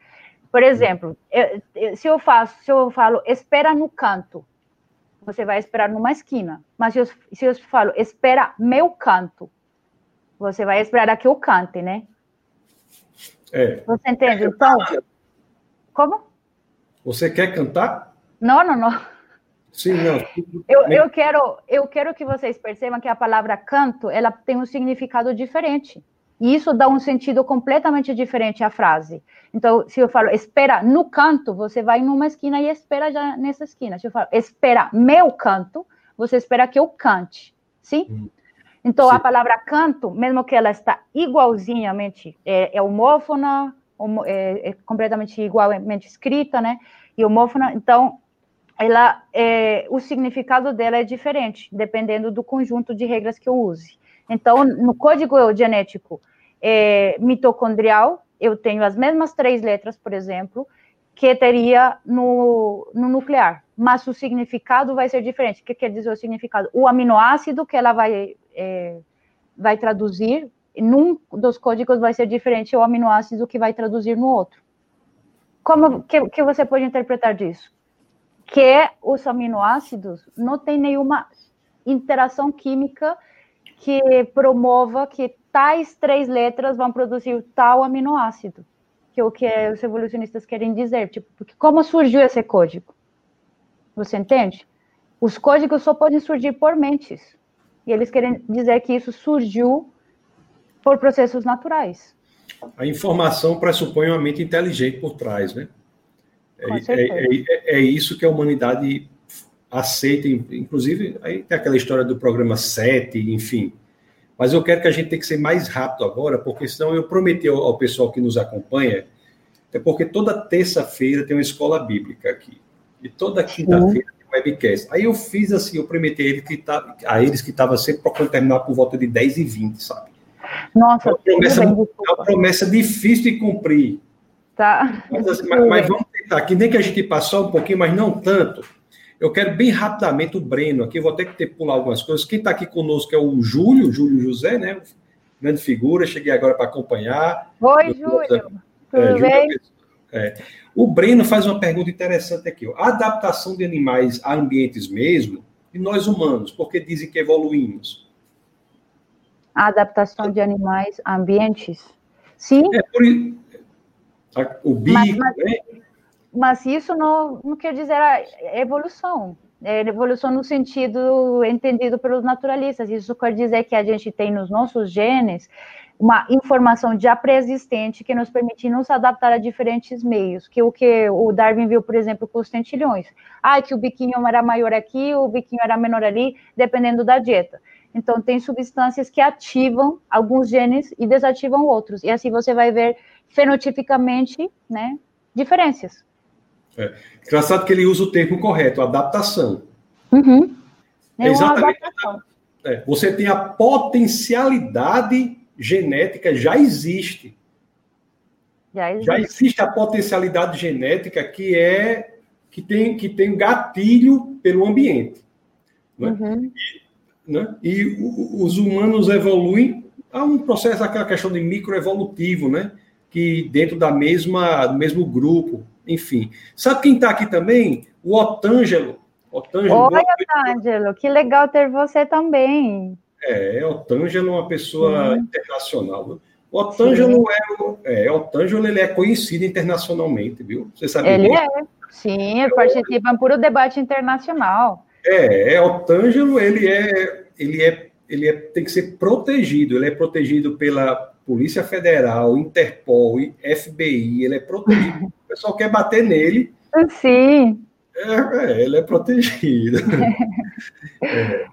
Por exemplo, eu, se eu faço, se eu falo espera no canto, você vai esperar numa esquina. Mas se eu, se eu falo espera meu canto, você vai esperar que eu cante, né? É. Você entende? Então, como? Você quer cantar? Não, não, não. Sim, não. Eu, eu, quero, eu quero que vocês percebam que a palavra canto ela tem um significado diferente. E isso dá um sentido completamente diferente à frase. Então, se eu falo espera no canto, você vai numa esquina e espera já nessa esquina. Se eu falo espera meu canto, você espera que eu cante. Sim? Hum. Então, Sim. a palavra canto, mesmo que ela está igualzinhamente, é, é homófona, é, é, completamente igualmente escrita, né? E homófona, então, ela, é, o significado dela é diferente, dependendo do conjunto de regras que eu use. Então, no código genético é, mitocondrial, eu tenho as mesmas três letras, por exemplo, que teria no, no nuclear, mas o significado vai ser diferente. O que quer dizer o significado? O aminoácido que ela vai é, vai traduzir, num dos códigos vai ser diferente o aminoácido que vai traduzir no outro. Como que, que você pode interpretar disso? Que os aminoácidos não têm nenhuma interação química que promova que tais três letras vão produzir tal aminoácido, que é o que os evolucionistas querem dizer. Tipo, porque como surgiu esse código? Você entende? Os códigos só podem surgir por mentes. E eles querem dizer que isso surgiu por processos naturais. A informação pressupõe uma mente inteligente por trás, né? É, é, é, é, isso que a humanidade aceita, inclusive, aí tem aquela história do programa 7, enfim. Mas eu quero que a gente tenha que ser mais rápido agora, porque senão eu prometi ao, ao pessoal que nos acompanha, é porque toda terça-feira tem uma escola bíblica aqui. E toda quinta-feira webcast. Aí eu fiz assim, eu prometi a, ele que tá, a eles que estava sempre procurando terminar por volta de 10 e 20, sabe? Nossa, é uma promessa, é uma promessa difícil de cumprir. Tá. Mas, assim, mas, mas, vamos tentar, que nem que a gente passou um pouquinho, mas não tanto. Eu quero bem rapidamente o Breno aqui, vou ter que ter pular algumas coisas. Quem está aqui conosco é o Júlio, Júlio José, né? Grande figura, cheguei agora para acompanhar. Oi, Júlio. É, Tudo bem? É. O Breno faz uma pergunta interessante aqui. Ó. A adaptação de animais a ambientes mesmo, e nós humanos, porque dizem que evoluímos? A adaptação de animais a ambientes? Sim. É por o bico, mas, mas, né? Mas isso não, não quer dizer evolução. É evolução no sentido entendido pelos naturalistas. Isso quer dizer que a gente tem nos nossos genes uma informação já pré-existente que nos permite nos adaptar a diferentes meios, que o que o Darwin viu, por exemplo, com os tentilhões. Ah, que o biquinho era maior aqui, o biquinho era menor ali, dependendo da dieta. Então, tem substâncias que ativam alguns genes e desativam outros. E assim você vai ver fenotipicamente, né, diferenças. É. Engraçado que ele usa o termo correto, adaptação. Uhum. É, exatamente. É, você tem a potencialidade genética já existe. Já existe. Já existe a potencialidade genética que é que tem que tem gatilho pelo ambiente. Né? Uhum. E, né? e os humanos evoluem há um processo aquela questão de microevolutivo, né? Que dentro da mesma do mesmo grupo, enfim. Sabe quem está aqui também? O Otângelo. Otângelo Oi, Otângelo, que legal ter você também. É, Otângelo é uma pessoa uhum. internacional. O Otângelo é, é, Otângelo ele é conhecido internacionalmente, viu? Você sabe Ele disso? é, sim, ele participa em puro debate internacional. É, é Otângelo, ele é, ele é, ele é, tem que ser protegido. Ele é protegido pela Polícia Federal, Interpol, FBI. Ele é protegido. pessoal quer bater nele. Sim. É, é ele é protegido. é.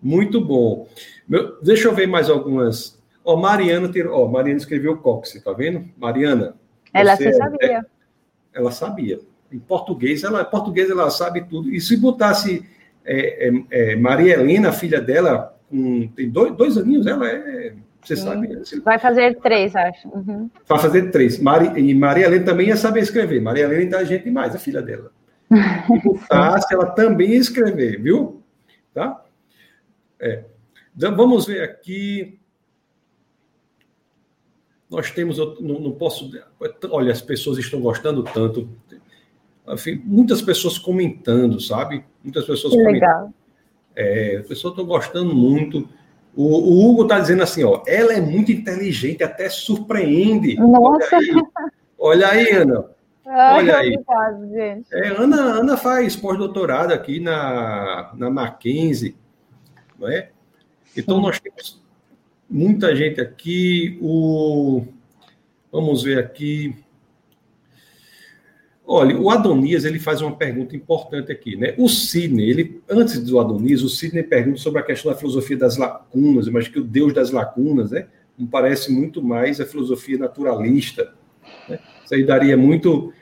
Muito bom. Meu, deixa eu ver mais algumas. Ó, oh, Mariana, ó, oh, Mariana escreveu Cox, tá vendo? Mariana. Ela sabia. É, ela sabia. Em português, ela, em português ela sabe tudo. E se botasse é, é, é Maria Helena, a filha dela, tem dois, dois aninhos, ela é. Você Sim. sabe? Né? Vai fazer três, acho. Uhum. Vai fazer três. Mari, e Maria Helena também ia saber escrever. Maria Helena é inteligente demais, a filha dela. E botasse, ela também ia escrever, viu? Tá? É. Então, vamos ver aqui. Nós temos, não, não posso. Olha, as pessoas estão gostando tanto. Enfim, muitas pessoas comentando, sabe? Muitas pessoas que comentando. Legal. É, as pessoas estão gostando muito. O, o Hugo está dizendo assim, ó, ela é muito inteligente, até surpreende. Nossa! Olha aí, olha aí Ana. Olha aí. Obrigado, gente. É, Ana, Ana faz pós-doutorado aqui na, na Mackenzie, não é? Então, Sim. nós temos muita gente aqui. O, vamos ver aqui. Olha, o Adonias ele faz uma pergunta importante aqui, né? O Sidney, ele antes do Adonias, o Sidney pergunta sobre a questão da filosofia das lacunas, mas que o Deus das lacunas, né? Me parece muito mais a filosofia naturalista. Né? Isso aí daria muito.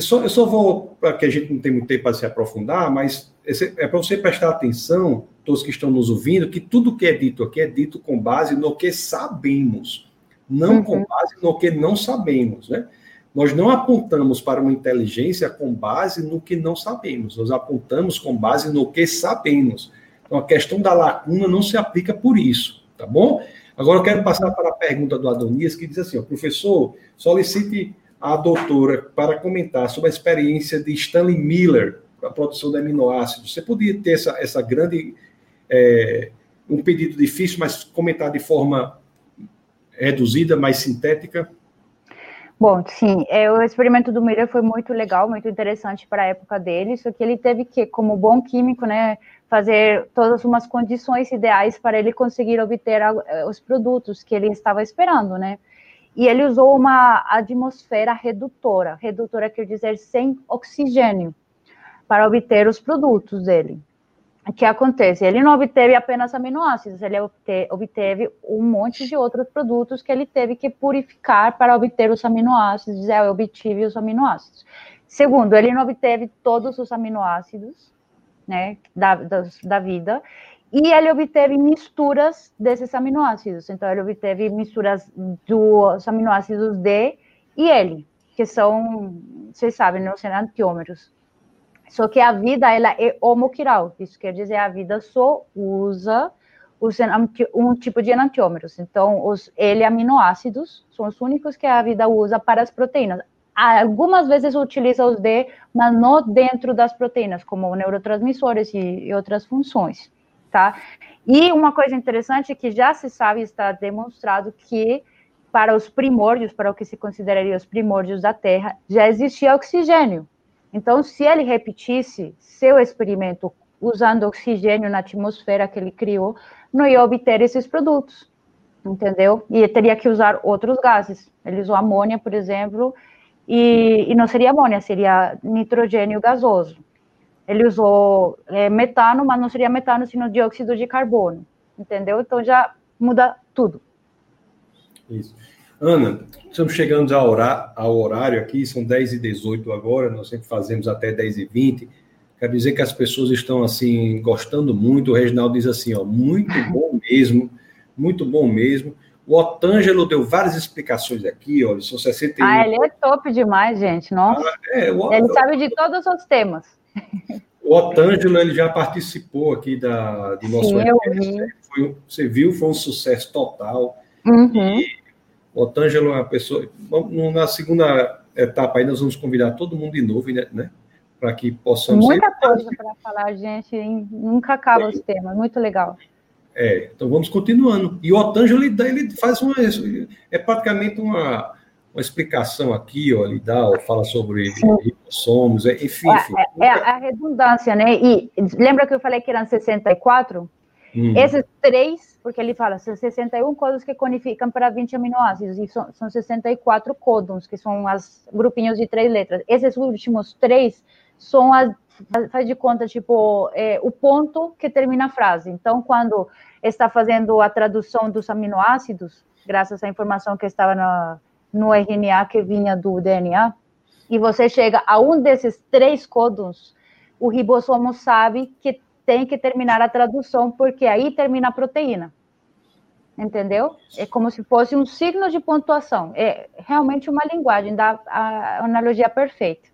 Só, eu só vou, para que a gente não tenha muito tempo para se aprofundar, mas é para você prestar atenção, todos que estão nos ouvindo, que tudo que é dito aqui é dito com base no que sabemos, não uhum. com base no que não sabemos, né? Nós não apontamos para uma inteligência com base no que não sabemos, nós apontamos com base no que sabemos. Então, a questão da lacuna não se aplica por isso, tá bom? Agora, eu quero passar para a pergunta do Adonias, que diz assim: ó, professor, solicite a doutora para comentar sobre a experiência de Stanley Miller com a produção de aminoácidos. Você podia ter essa, essa grande. É, um pedido difícil, mas comentar de forma reduzida, mais sintética? Bom, sim, é, o experimento do Miller foi muito legal, muito interessante para a época dele, só que ele teve que, como bom químico, né, fazer todas umas condições ideais para ele conseguir obter a, os produtos que ele estava esperando, né? E ele usou uma atmosfera redutora, redutora quer dizer sem oxigênio, para obter os produtos dele que acontece? Ele não obteve apenas aminoácidos, ele obteve um monte de outros produtos que ele teve que purificar para obter os aminoácidos. É, eu obtive os aminoácidos. Segundo, ele não obteve todos os aminoácidos, né, da, da, da vida, e ele obteve misturas desses aminoácidos. Então, ele obteve misturas dos aminoácidos D e L, que são, vocês sabem, não são antiômeros. Só que a vida ela é homoquiral, isso quer dizer a vida só usa os, um tipo de enantiômeros. Então, os L-aminoácidos são os únicos que a vida usa para as proteínas. Algumas vezes utiliza os D, mas não dentro das proteínas, como neurotransmissores e, e outras funções, tá? E uma coisa interessante é que já se sabe, está demonstrado que para os primórdios, para o que se consideraria os primórdios da Terra, já existia oxigênio. Então, se ele repetisse seu experimento usando oxigênio na atmosfera que ele criou, não ia obter esses produtos, entendeu? E teria que usar outros gases. Ele usou amônia, por exemplo, e, e não seria amônia, seria nitrogênio gasoso. Ele usou é, metano, mas não seria metano, sino dióxido de carbono, entendeu? Então já muda tudo. Isso. Ana, estamos chegando ao horário, aqui, são 10 e 18 agora, nós sempre fazemos até 10 e 20 Quero dizer que as pessoas estão, assim, gostando muito. O Reginaldo diz assim, ó, muito bom mesmo, muito bom mesmo. O Otângelo deu várias explicações aqui, olha, são 61. Ah, ele é top demais, gente, nossa. Ah, é, o, ele sabe de todos os temas. O Otângelo, ele já participou aqui da, do nosso Sim, evento. Né? Foi, você viu, foi um sucesso total. Uhum. E o Otângelo é uma pessoa. Na segunda etapa aí, nós vamos convidar todo mundo de novo, né? Para que possamos. Muita coisa para falar, gente. Nunca acaba é. os temas. Muito legal. É, então vamos continuando. E o Otângelo, ele, ele faz uma. É praticamente uma, uma explicação aqui, ó, ele dá, ó, fala sobre ribossomos, é, enfim. É, enfim. É, é, a redundância, né? E lembra que eu falei que eram 64? Hum. Esses três, porque ele fala, são 61 códons que codificam para 20 aminoácidos, e são, são 64 códons, que são os grupinhos de três letras. Esses últimos três são as, faz de conta, tipo, é, o ponto que termina a frase. Então, quando está fazendo a tradução dos aminoácidos, graças à informação que estava no, no RNA que vinha do DNA, e você chega a um desses três códons, o ribossomo sabe que tem que terminar a tradução, porque aí termina a proteína. Entendeu? É como se fosse um signo de pontuação. É realmente uma linguagem, dá a analogia perfeita.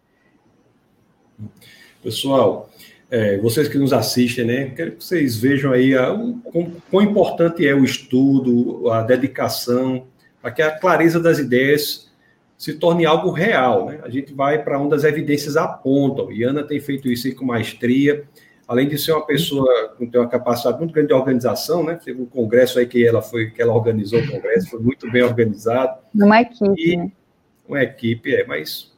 Pessoal, é, vocês que nos assistem, né? Quero que vocês vejam aí a, o, quão, quão importante é o estudo, a dedicação, para que a clareza das ideias se torne algo real. Né? A gente vai para onde as evidências apontam. E Ana tem feito isso com maestria além de ser uma pessoa com uma capacidade muito grande de organização, né? Teve um congresso aí que ela foi, que ela organizou o congresso, foi muito bem organizado. Uma equipe. E, né? Uma equipe, é, mas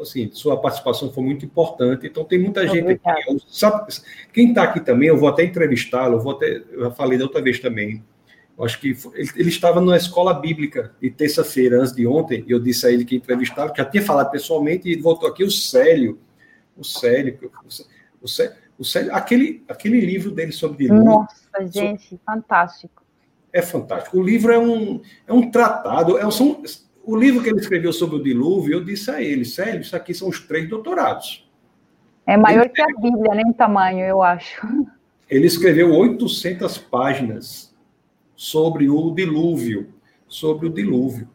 assim, sua participação foi muito importante. Então, tem muita gente aqui. Sabe, quem está aqui também, eu vou até entrevistá-lo, eu, vou até, eu já falei da outra vez também. Eu acho que ele, ele, estava na escola bíblica de terça-feira, antes de ontem, e eu disse a ele que entrevistava, que já tinha falado pessoalmente, e voltou aqui o Célio. O Célio, o Célio, o Célio aquele, aquele livro dele sobre dilúvio. Nossa, gente, sobre, fantástico. É fantástico. O livro é um, é um tratado, é, são, o livro que ele escreveu sobre o dilúvio, eu disse a ele, sério, isso aqui são os três doutorados. É maior ele, que a Bíblia, nem né, em tamanho, eu acho. Ele escreveu 800 páginas sobre o dilúvio, sobre o dilúvio.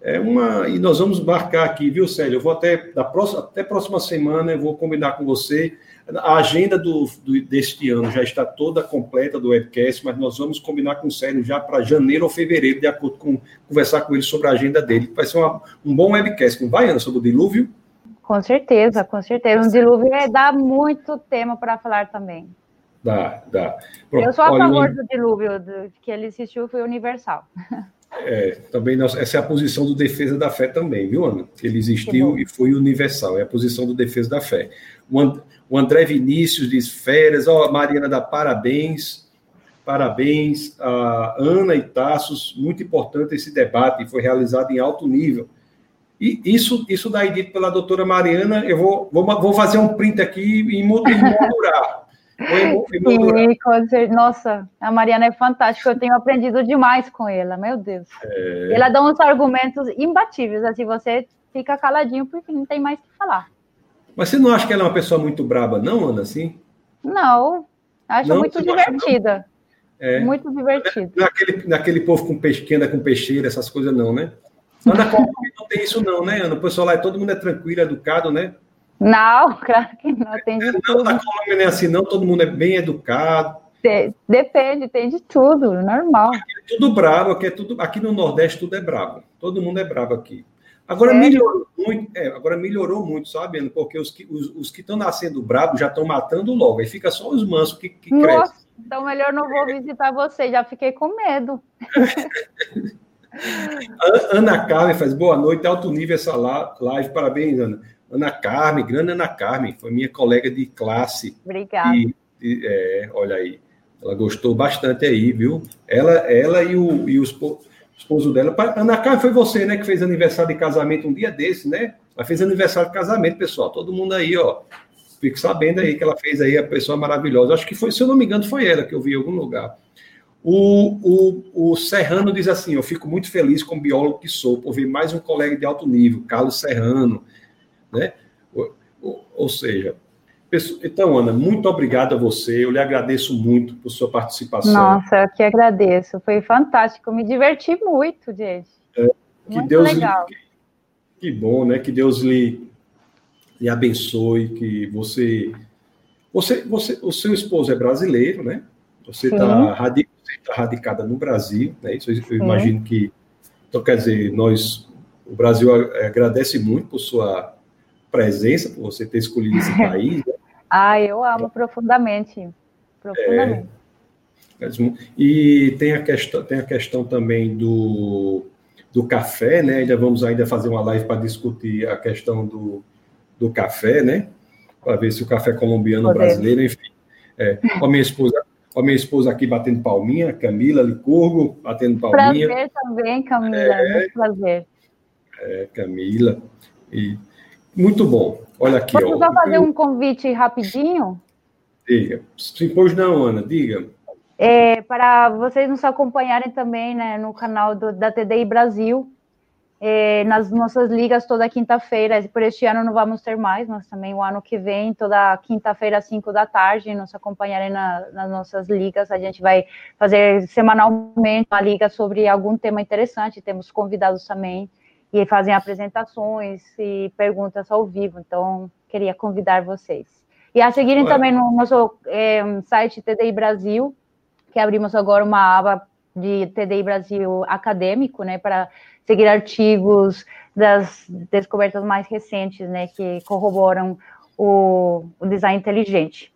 É uma e nós vamos marcar aqui, viu, Célio? Eu vou até da próxima até próxima semana eu vou combinar com você a agenda do, do, deste ano já está toda completa do webcast, mas nós vamos combinar com o Célio já para janeiro ou fevereiro, de acordo com conversar com ele sobre a agenda dele. Vai ser uma, um bom webcast, não vai, Ana, sobre o dilúvio? Com certeza, com certeza. Um dilúvio dá muito tema para falar também. Dá, dá. Pronto, Eu sou a olha, favor do dilúvio, do, que ele assistiu foi universal. É, também nós, essa é a posição do defesa da fé também, viu, Ana? Ele existiu e foi universal, é a posição do defesa da fé. O, o André Vinícius diz férias, ó, oh, Mariana dá parabéns, parabéns, a Ana e Tassos, muito importante esse debate, foi realizado em alto nível. E isso, isso daí dito pela doutora Mariana, eu vou, vou, vou fazer um print aqui e emoldurar. Sim, nossa, a Mariana é fantástica, eu tenho aprendido demais com ela, meu Deus. É... Ela dá uns argumentos imbatíveis, assim, você fica caladinho porque não tem mais o que falar. Mas você não acha que ela é uma pessoa muito braba, não, Ana, assim? Não, acho não, muito divertida. É. Muito divertida. Naquele, naquele povo com peixe, que anda com peixeira, essas coisas não, né? Ana Colômbia não tem isso não, né, Ana? O pessoal lá, todo mundo é tranquilo, educado, né? Não, claro que não, tem de é, tudo. Não, na Colômbia não é assim, não, todo mundo é bem educado. Depende, tem de tudo, normal. Aqui é tudo bravo, aqui, é tudo, aqui no Nordeste tudo é bravo. Todo mundo é bravo aqui. Agora Sério? melhorou muito, é, agora melhorou muito, sabe, Ana? Porque os que os, os que estão nascendo bravos já estão matando logo. Aí fica só os mansos que, que Nossa, crescem. Então melhor não vou visitar você, já fiquei com medo. Ana Carmen faz boa noite, alto nível essa live, parabéns, Ana. Ana Carmen, grande Ana Carmen, foi minha colega de classe. Obrigada. E, e, é, olha aí, ela gostou bastante aí, viu? Ela, ela e, o, e os esposo dela. Ana Carmen, foi você, né, que fez aniversário de casamento um dia desse, né? Ela fez aniversário de casamento, pessoal. Todo mundo aí, ó. Fique sabendo aí que ela fez aí, a pessoa maravilhosa. Acho que foi, se eu não me engano, foi ela que eu vi em algum lugar. O, o, o Serrano diz assim: Eu fico muito feliz como biólogo que sou por ver mais um colega de alto nível, Carlos Serrano. Né? Ou, ou seja, então, Ana, muito obrigado a você. Eu lhe agradeço muito por sua participação. Nossa, eu que agradeço. Foi fantástico. Me diverti muito, gente. É, que muito Deus legal. Lhe, que, bom, né? Que Deus lhe, lhe abençoe. Que você, você, você, o seu esposo é brasileiro, né? Você está tá radicada no Brasil, né? Isso eu Sim. imagino que. Então, quer dizer, nós, o Brasil agradece muito por sua presença, por você ter escolhido esse país. Né? Ah, eu amo profundamente. Profundamente. É, e tem a questão, tem a questão também do, do café, né? Ainda vamos ainda fazer uma live para discutir a questão do, do café, né? Para ver se o café colombiano Poder. brasileiro, enfim. É, a minha esposa, a minha esposa aqui batendo palminha, Camila Licurgo, batendo palminha. Prazer também, Camila, é, muito prazer. É, Camila. E muito bom. Olha aqui. Posso só fazer um convite rapidinho? Diga. Pois não, Ana, diga. É, para vocês nos acompanharem também né, no canal do, da TDI Brasil, é, nas nossas ligas toda quinta-feira. Por este ano não vamos ter mais, mas também o ano que vem, toda quinta-feira, às 5 da tarde, nos acompanharem na, nas nossas ligas. A gente vai fazer semanalmente uma liga sobre algum tema interessante, temos convidados também e fazem apresentações e perguntas ao vivo. Então, queria convidar vocês. E a seguirem também no nosso é, site TDI Brasil, que abrimos agora uma aba de TDI Brasil acadêmico, né, para seguir artigos das descobertas mais recentes, né, que corroboram o, o design inteligente.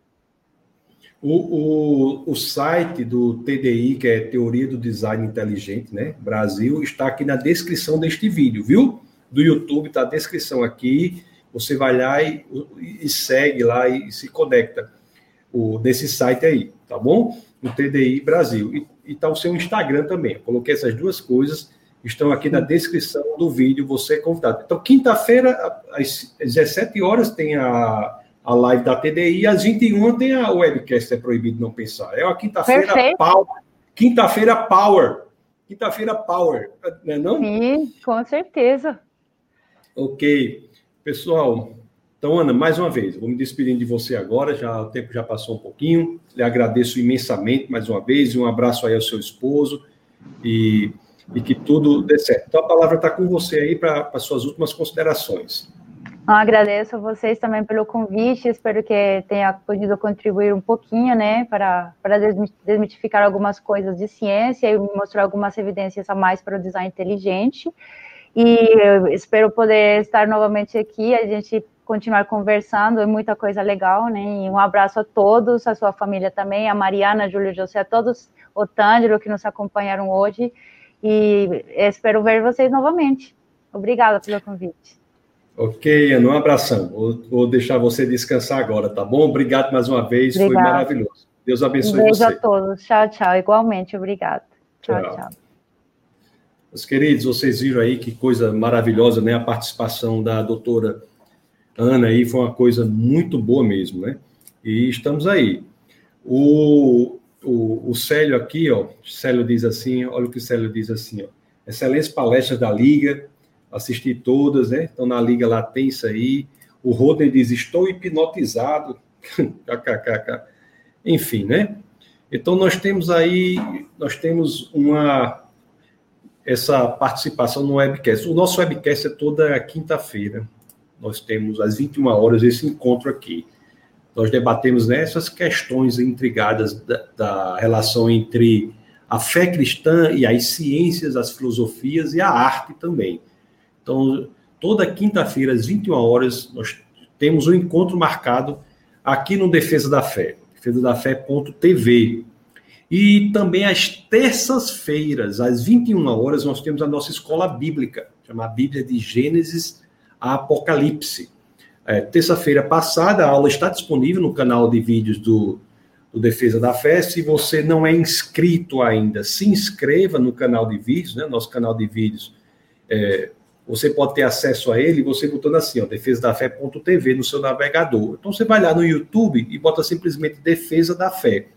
O, o, o, site do TDI, que é Teoria do Design Inteligente, né? Brasil, está aqui na descrição deste vídeo, viu? do YouTube, tá a descrição aqui. Você vai lá e, e segue lá e, se conecta o, nesse site aí, tá bom? No TDI Brasil. E, e tá o seu Instagram também. Eu coloquei essas duas coisas, estão aqui na descrição do vídeo, você é convidado. Então, quinta-feira, às 17 horas, tem a, a live da TDI, às 21 tem a webcast, é proibido não pensar. É a quinta-feira power. Quinta-feira power. Quinta-feira power, não é não? Sim, com certeza. Ok. Pessoal, então, Ana, mais uma vez, vou me despedindo de você agora, já o tempo já passou um pouquinho. Lhe agradeço imensamente mais uma vez, e um abraço aí ao seu esposo e, e que tudo dê certo. Então, a palavra está com você aí para as suas últimas considerações. Eu agradeço a vocês também pelo convite, espero que tenha podido contribuir um pouquinho, né, para, para desmitificar algumas coisas de ciência e mostrar algumas evidências a mais para o design inteligente. E espero poder estar novamente aqui, a gente continuar conversando, é muita coisa legal, né? E um abraço a todos, a sua família também, a Mariana, a Júlio José, a todos, o Tângelo que nos acompanharam hoje. E espero ver vocês novamente. Obrigada pelo convite. Ok, Ana, um abração. Vou, vou, deixar você descansar agora, tá bom? Obrigado mais uma vez, Obrigada. foi maravilhoso. Deus abençoe um beijo você. Beijo a todos. Tchau, tchau. Igualmente, obrigado. Tchau, tchau. tchau. Meus queridos, vocês viram aí que coisa maravilhosa, né? A participação da doutora Ana aí foi uma coisa muito boa mesmo, né? E estamos aí. O, o, o Célio aqui, ó, Célio diz assim, olha o que o Célio diz assim, ó. Excelentes palestras da Liga, assisti todas, né? Então na Liga lá tem isso aí. O Roden diz, estou hipnotizado. Enfim, né? Então nós temos aí, nós temos uma essa participação no webcast. O nosso webcast é toda quinta-feira. Nós temos às 21 horas esse encontro aqui. Nós debatemos nessas questões intrigadas da, da relação entre a fé cristã e as ciências, as filosofias e a arte também. Então, toda quinta-feira, às 21 horas, nós temos um encontro marcado aqui no Defesa da Fé, defesadafé.tv. E também às terças-feiras, às 21 horas, nós temos a nossa escola bíblica, chamada Bíblia de Gênesis a Apocalipse. É, Terça-feira passada, a aula está disponível no canal de vídeos do, do Defesa da Fé. Se você não é inscrito ainda, se inscreva no canal de vídeos, né? Nosso canal de vídeos. É, você pode ter acesso a ele você botando assim, ó, defesadafé.tv no seu navegador. Então você vai lá no YouTube e bota simplesmente Defesa da Fé,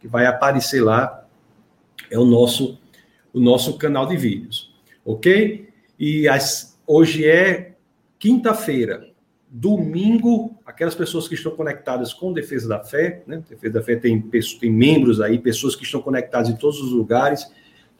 que vai aparecer lá, é o nosso o nosso canal de vídeos, ok? E as, hoje é Quinta-feira, domingo, aquelas pessoas que estão conectadas com Defesa da Fé, né? Defesa da Fé tem, tem membros aí, pessoas que estão conectadas em todos os lugares.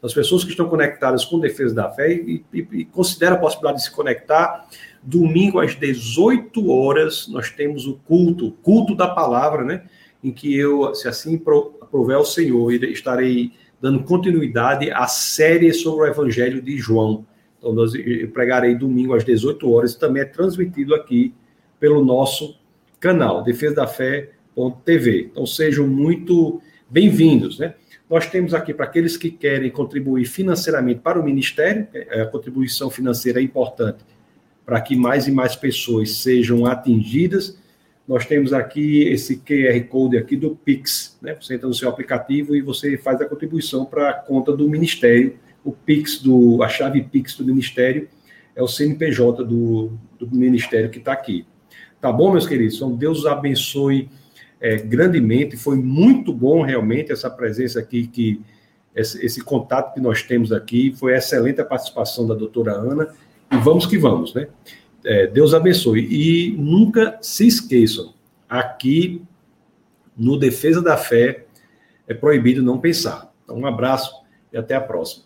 As pessoas que estão conectadas com Defesa da Fé e, e, e considera a possibilidade de se conectar. Domingo às 18 horas, nós temos o culto, culto da palavra, né? Em que eu, se assim aprover o Senhor, estarei dando continuidade à série sobre o Evangelho de João. Então, nós, eu pregarei domingo às 18 horas, também é transmitido aqui pelo nosso canal, defesadafé.tv. Então, sejam muito bem-vindos, né? Nós temos aqui para aqueles que querem contribuir financeiramente para o Ministério, é, a contribuição financeira é importante para que mais e mais pessoas sejam atingidas. Nós temos aqui esse QR Code aqui do Pix, né? Você entra no seu aplicativo e você faz a contribuição para a conta do Ministério o Pix do a chave Pix do Ministério é o CNPJ do, do Ministério que está aqui. Tá bom, meus queridos? Então, Deus abençoe é, grandemente. Foi muito bom realmente essa presença aqui, que esse, esse, contato que nós temos aqui. Foi excelente a participação da doutora Ana. E vamos que vamos, né? É, Deus abençoe. E nunca se esqueçam, aqui no Defesa da Fé é proibido não pensar. Então, um abraço e até a próxima.